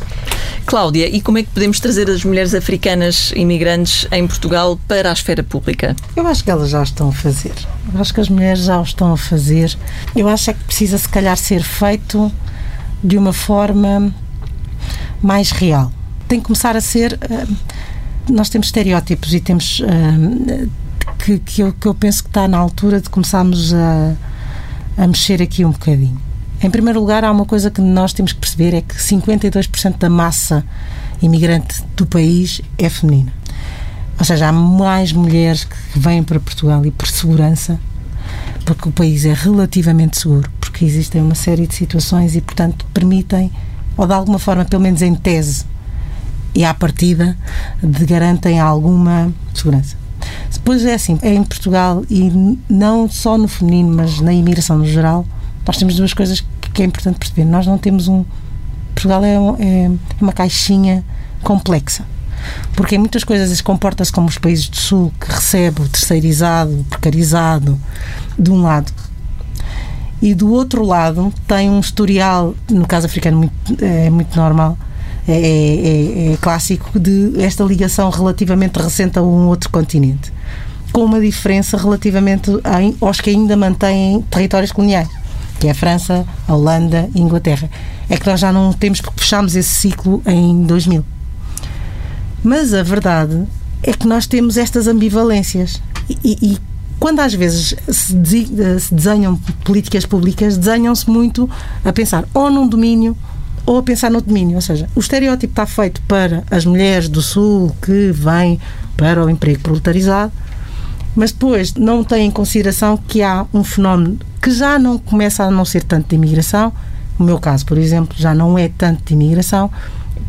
Speaker 1: Cláudia, e como é que podemos trazer as mulheres africanas imigrantes em Portugal para a esfera pública?
Speaker 4: Eu acho que elas já estão a fazer. Eu acho que as mulheres já o estão a fazer. Eu acho é que precisa, se calhar, ser feito de uma forma mais real. Tem que começar a ser. Uh, nós temos estereótipos e temos. Que, que, eu, que eu penso que está na altura de começarmos a, a mexer aqui um bocadinho. Em primeiro lugar, há uma coisa que nós temos que perceber: é que 52% da massa imigrante do país é feminina. Ou seja, há mais mulheres que vêm para Portugal e por segurança, porque o país é relativamente seguro, porque existem uma série de situações e, portanto, permitem, ou de alguma forma, pelo menos em tese e à partida, de garantem alguma segurança. Depois é assim, é em Portugal e não só no feminino, mas na imigração no geral, nós temos duas coisas que é importante perceber. Nós não temos um. Portugal é, é uma caixinha complexa. Porque em muitas coisas comporta-se como os países do Sul, que recebe o terceirizado, precarizado, de um lado. E do outro lado tem um historial, no caso africano, muito, é muito normal, é, é, é, clássico, de esta ligação relativamente recente a um outro continente. Com uma diferença relativamente aos que ainda mantêm territórios coloniais que é a França, a Holanda e a Inglaterra. É que nós já não temos porque fechámos esse ciclo em 2000. Mas a verdade é que nós temos estas ambivalências e, e, e quando às vezes se desenham políticas públicas, desenham-se muito a pensar ou num domínio ou a pensar no domínio. Ou seja, o estereótipo está feito para as mulheres do Sul que vêm para o emprego proletarizado mas depois não tem em consideração que há um fenómeno que já não começa a não ser tanto de imigração, o meu caso, por exemplo, já não é tanto de imigração,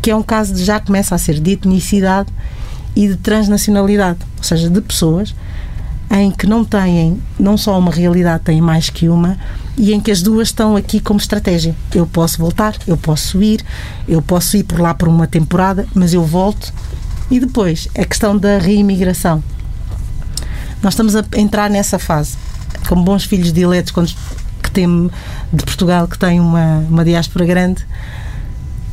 Speaker 4: que é um caso de já começa a ser de etnicidade e de transnacionalidade, ou seja, de pessoas em que não têm não só uma realidade, têm mais que uma e em que as duas estão aqui como estratégia. Eu posso voltar, eu posso ir, eu posso ir por lá por uma temporada, mas eu volto. E depois, a questão da reimigração. Nós estamos a entrar nessa fase. Como bons filhos de quando, que tem, de Portugal, que tem uma, uma diáspora grande,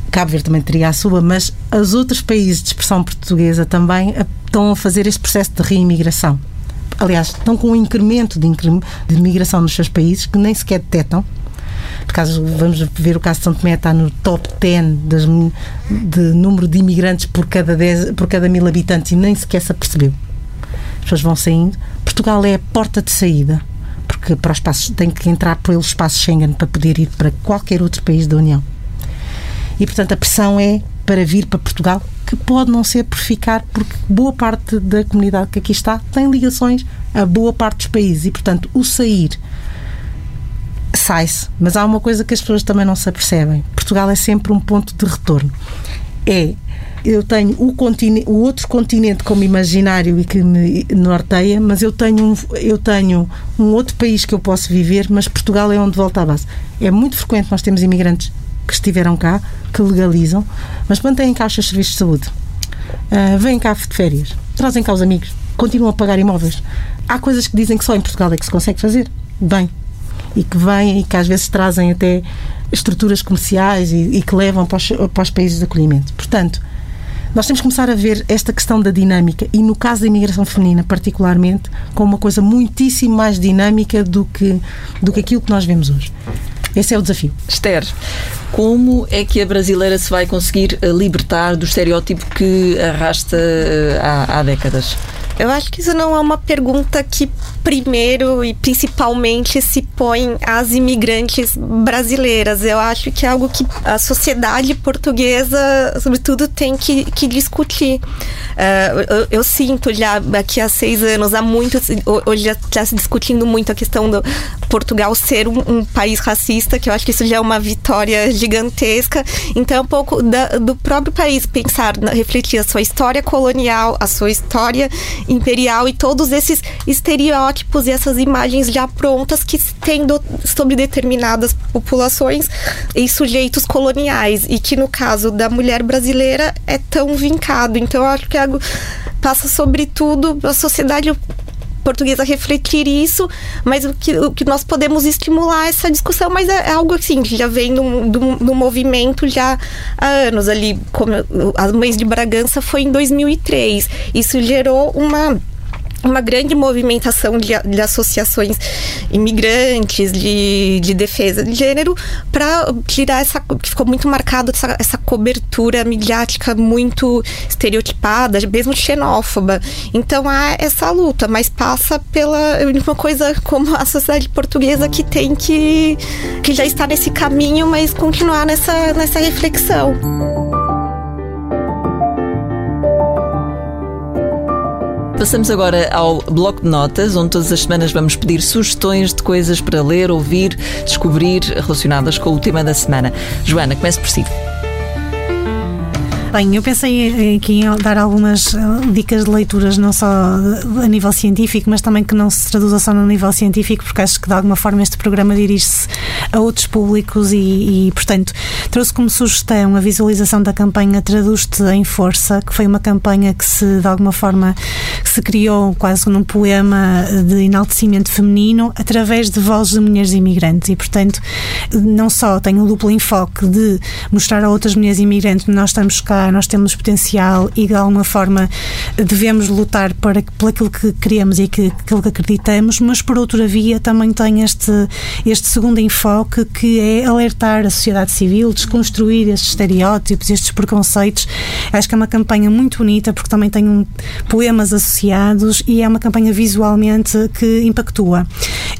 Speaker 4: Cabo Verde também teria a sua, mas os outros países de expressão portuguesa também estão a fazer este processo de reimigração. Aliás, estão com um incremento de, de imigração nos seus países que nem sequer detectam. Por caso, vamos ver o caso de São Tomé, está no top 10 das, de número de imigrantes por cada, 10, por cada mil habitantes e nem sequer se apercebeu pessoas vão saindo. Portugal é a porta de saída, porque para o espaço tem que entrar pelo espaço Schengen para poder ir para qualquer outro país da União. E portanto a pressão é para vir para Portugal, que pode não ser por ficar, porque boa parte da comunidade que aqui está tem ligações a boa parte dos países e portanto o sair sai-se, mas há uma coisa que as pessoas também não se apercebem. Portugal é sempre um ponto de retorno. É eu tenho o, o outro continente como imaginário e que me norteia, mas eu tenho, um, eu tenho um outro país que eu posso viver, mas Portugal é onde volta à base. É muito frequente nós temos imigrantes que estiveram cá, que legalizam, mas mantêm cá os seus serviços de saúde. Uh, vêm cá de férias, trazem cá os amigos, continuam a pagar imóveis. Há coisas que dizem que só em Portugal é que se consegue fazer. Bem. E que vêm e que às vezes trazem até estruturas comerciais e, e que levam para os, para os países de acolhimento. Portanto, nós temos que começar a ver esta questão da dinâmica e, no caso da imigração feminina, particularmente, como uma coisa muitíssimo mais dinâmica do que, do que aquilo que nós vemos hoje. Esse é o desafio.
Speaker 1: Esther, como é que a brasileira se vai conseguir eh, libertar do estereótipo que arrasta eh, há, há décadas?
Speaker 3: Eu acho que isso não é uma pergunta que primeiro e principalmente se põe às imigrantes brasileiras. Eu acho que é algo que a sociedade portuguesa, sobretudo, tem que, que discutir. Uh, eu, eu, sinto já aqui há seis anos, há muito, hoje já está se discutindo muito a questão do Portugal ser um, um, país racista, que eu acho que isso já é uma vitória gigantesca. Então, é um pouco da, do próprio país pensar, refletir a sua história colonial, a sua história imperial e todos esses estereótipos e essas imagens já prontas que tem do, sobre determinadas populações e sujeitos coloniais e que no caso da mulher brasileira é tão vincado. Então eu acho que é algo passa sobretudo a sociedade portuguesa refletir isso, mas o que, o que nós podemos estimular essa discussão, mas é, é algo assim, que já vem no, movimento já há anos ali, como a Mães de Bragança foi em 2003. Isso gerou uma uma grande movimentação de, de associações imigrantes, de, de, defesa de gênero, para tirar essa. que ficou muito marcado essa, essa, cobertura midiática muito estereotipada, mesmo xenófoba. Então há essa luta, mas passa pela uma coisa como a sociedade portuguesa que tem que. que já está nesse caminho, mas continuar nessa, nessa reflexão.
Speaker 1: Passamos agora ao bloco de notas, onde todas as semanas vamos pedir sugestões de coisas para ler, ouvir, descobrir relacionadas com o tema da semana. Joana, comece por si.
Speaker 2: Bem, eu pensei aqui em dar algumas eh, dicas de leituras, não só a nível científico, mas também que não se traduza só no nível científico, porque acho que de alguma forma este programa dirige-se a outros públicos e, e, portanto, trouxe como sugestão a visualização da campanha Traduz-te em Força, que foi uma campanha que se, de alguma forma, se criou quase num poema de enaltecimento feminino através de vozes de mulheres imigrantes. E, portanto, não só tem o duplo enfoque de mostrar a outras mulheres imigrantes nós estamos cá nós temos potencial e de alguma forma devemos lutar para, por aquilo que queremos e que, aquilo que acreditamos, mas por outra via também tem este, este segundo enfoque que é alertar a sociedade civil, desconstruir estes estereótipos, estes preconceitos. Acho que é uma campanha muito bonita porque também tem um, poemas associados e é uma campanha visualmente que impactua.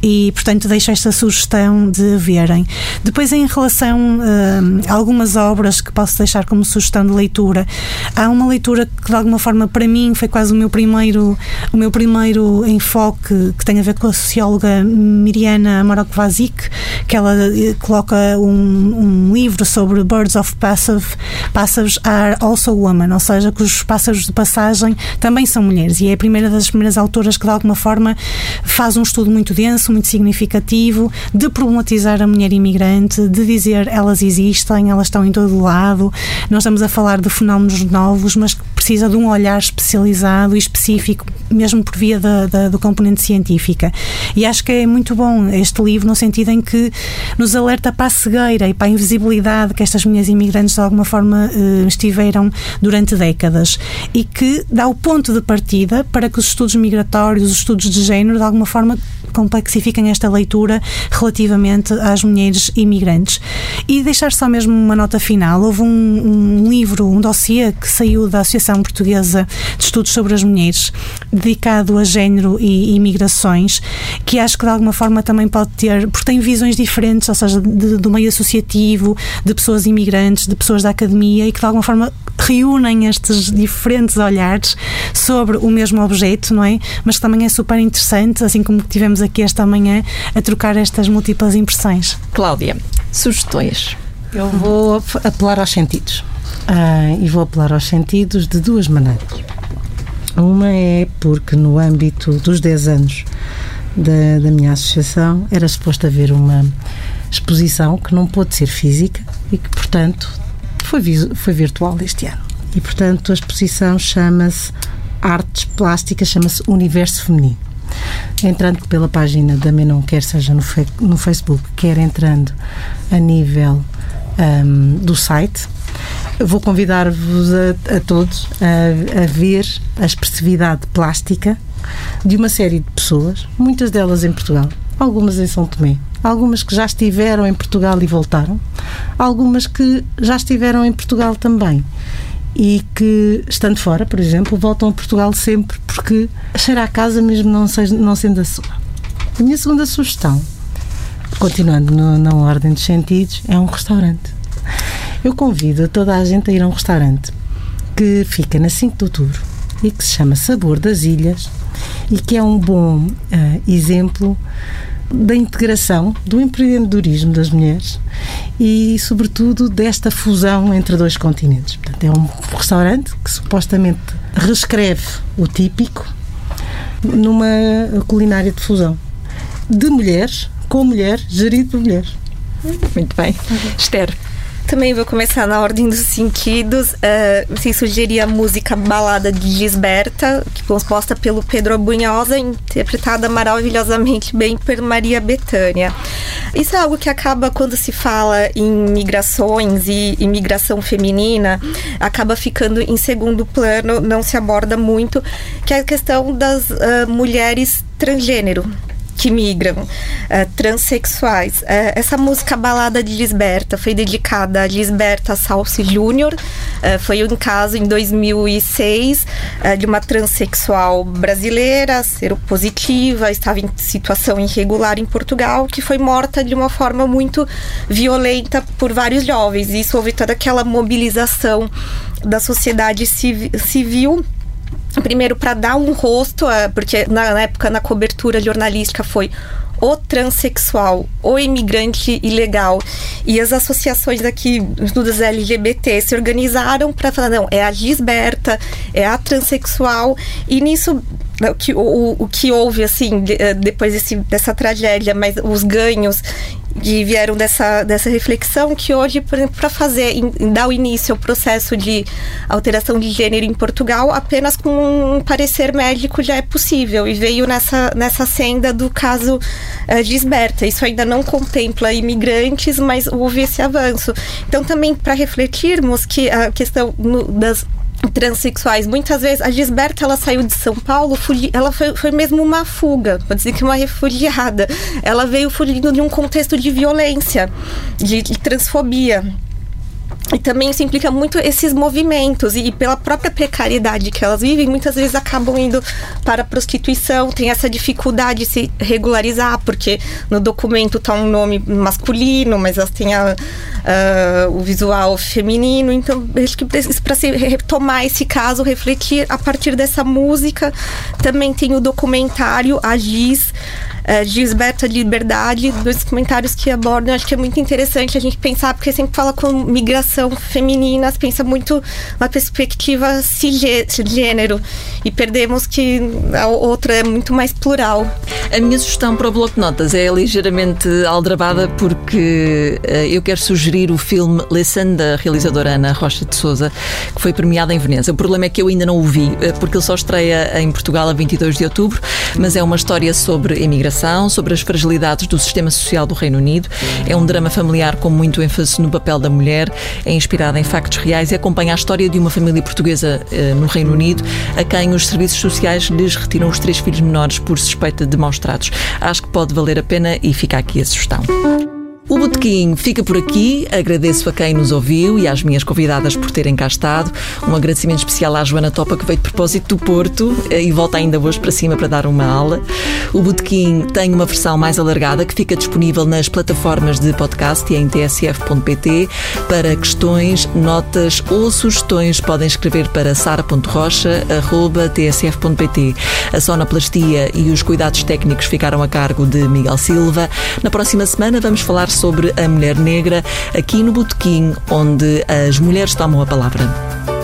Speaker 2: E, portanto, deixo esta sugestão de verem. Depois, em relação uh, a algumas obras que posso deixar como sugestão de leitura, leitura. Há uma leitura que de alguma forma para mim foi quase o meu primeiro o meu primeiro enfoque que tem a ver com a socióloga Miriana Marokvazik, que ela eh, coloca um, um livro sobre Birds of Passage, Passage are also women, ou seja, que os pássaros de passagem também são mulheres e é a primeira das primeiras autoras que de alguma forma faz um estudo muito denso, muito significativo de problematizar a mulher imigrante, de dizer elas existem, elas estão em todo lado. Nós estamos a falar de fenómenos novos, mas que precisa de um olhar especializado e específico, mesmo por via da, da, do componente científica. E acho que é muito bom este livro, no sentido em que nos alerta para a cegueira e para a invisibilidade que estas mulheres imigrantes de alguma forma eh, estiveram durante décadas e que dá o ponto de partida para que os estudos migratórios, os estudos de género, de alguma forma complexifiquem esta leitura relativamente às mulheres imigrantes. E deixar só mesmo uma nota final, houve um, um livro, um dossiê que saiu da Associação Portuguesa de Estudos sobre as Mulheres, dedicado a género e imigrações, que acho que de alguma forma também pode ter, porque tem visões diferentes, ou seja, de, do meio associativo, de pessoas imigrantes, de pessoas da academia, e que de alguma forma reúnem estes diferentes olhares sobre o mesmo objeto, não é? Mas também é super interessante, assim como tivemos aqui esta manhã a trocar estas múltiplas impressões.
Speaker 1: Cláudia, sugestões?
Speaker 4: Eu vou apelar aos sentidos. Ah, e vou apelar aos sentidos de duas maneiras. Uma é porque, no âmbito dos 10 anos da, da minha associação, era suposto haver uma exposição que não pôde ser física e que, portanto, foi, foi virtual este ano. E, portanto, a exposição chama-se Artes Plásticas, chama-se Universo Feminino. Entrando pela página da Menon, quer seja no, no Facebook, quer entrando a nível um, do site, vou convidar-vos a, a, todos a, a ver a expressividade plástica de uma série de pessoas, muitas delas em Portugal, algumas em São Tomé, algumas que já estiveram em Portugal e voltaram, algumas que já estiveram em Portugal também e que, estando fora, por exemplo, voltam a Portugal sempre porque cheira a casa mesmo não, seja, não sendo a sua. A minha segunda sugestão, continuando no, na ordem dos sentidos, é um restaurante. Eu convido toda a gente a ir a um restaurante que fica na 5 de outubro e que se chama Sabor das Ilhas e que é um bom uh, exemplo da integração do empreendedorismo das mulheres e, sobretudo, desta fusão entre dois continentes. Portanto, é um restaurante que supostamente reescreve o típico numa culinária de fusão de mulheres com mulheres, gerido por mulheres.
Speaker 1: Muito bem. Esther.
Speaker 3: Também vou começar na ordem dos sentidos. Uh, assim, sugerir a música Balada de Gisberta, que composta pelo Pedro Bunhosa, interpretada maravilhosamente bem por Maria Bethânia. Isso é algo que acaba, quando se fala em migrações e imigração feminina, acaba ficando em segundo plano, não se aborda muito, que é a questão das uh, mulheres transgênero que migram, uh, transexuais. Uh, essa música Balada de Lisberta foi dedicada a Lisberta Salsi Júnior. Uh, foi um caso em 2006 de uma transexual brasileira, seropositiva, estava em situação irregular em Portugal, que foi morta de uma forma muito violenta por vários jovens. Isso houve toda aquela mobilização da sociedade civil primeiro para dar um rosto, é, porque na época na cobertura jornalística foi o transexual, o imigrante ilegal e as associações aqui dos LGBT se organizaram para falar não é a Gisberta, é a transexual e nisso o que, o, o que houve assim eh, depois desse, dessa tragédia, mas os ganhos que vieram dessa, dessa reflexão que hoje, para fazer, em, dar o início ao processo de alteração de gênero em Portugal, apenas com um parecer médico já é possível e veio nessa, nessa senda do caso uh, de Esberta. Isso ainda não contempla imigrantes, mas houve esse avanço. Então, também para refletirmos que a questão no, das transexuais. Muitas vezes a Gisberta ela saiu de São Paulo, ela foi, foi mesmo uma fuga, pode dizer que uma refugiada. Ela veio fugindo de um contexto de violência, de, de transfobia. E também isso implica muito esses movimentos, e pela própria precariedade que elas vivem, muitas vezes acabam indo para a prostituição, tem essa dificuldade de se regularizar, porque no documento está um nome masculino, mas elas têm a, a, o visual feminino, então acho que para se retomar esse caso, refletir a partir dessa música. Também tem o documentário A Gisberta de Liberdade, dois comentários que abordam, acho que é muito interessante a gente pensar, porque sempre fala com migração feminina, pensa muito uma perspectiva cisgênero e perdemos que a outra é muito mais plural.
Speaker 1: A minha sugestão para o Bloco de Notas é ligeiramente aldrabada porque uh, eu quero sugerir o filme Lessan da realizadora Ana Rocha de Souza, que foi premiada em Veneza. O problema é que eu ainda não o vi, uh, porque ele só estreia em Portugal a 22 de outubro, mas é uma história sobre imigração sobre as fragilidades do sistema social do Reino Unido. É um drama familiar com muito ênfase no papel da mulher, é inspirada em factos reais e acompanha a história de uma família portuguesa eh, no Reino Unido a quem os serviços sociais lhes retiram os três filhos menores por suspeita de maus tratos. Acho que pode valer a pena e fica aqui a sugestão. O Botequim fica por aqui. Agradeço a quem nos ouviu e às minhas convidadas por terem cá estado. Um agradecimento especial à Joana Topa, que veio de propósito do Porto eh, e volta ainda hoje para cima para dar uma aula. O Botequim tem uma versão mais alargada que fica disponível nas plataformas de podcast e em tsf.pt. Para questões, notas ou sugestões, podem escrever para sara.rocha.tsf.pt. A sonoplastia e os cuidados técnicos ficaram a cargo de Miguel Silva. Na próxima semana vamos falar sobre a mulher negra aqui no Botequim, onde as mulheres tomam a palavra.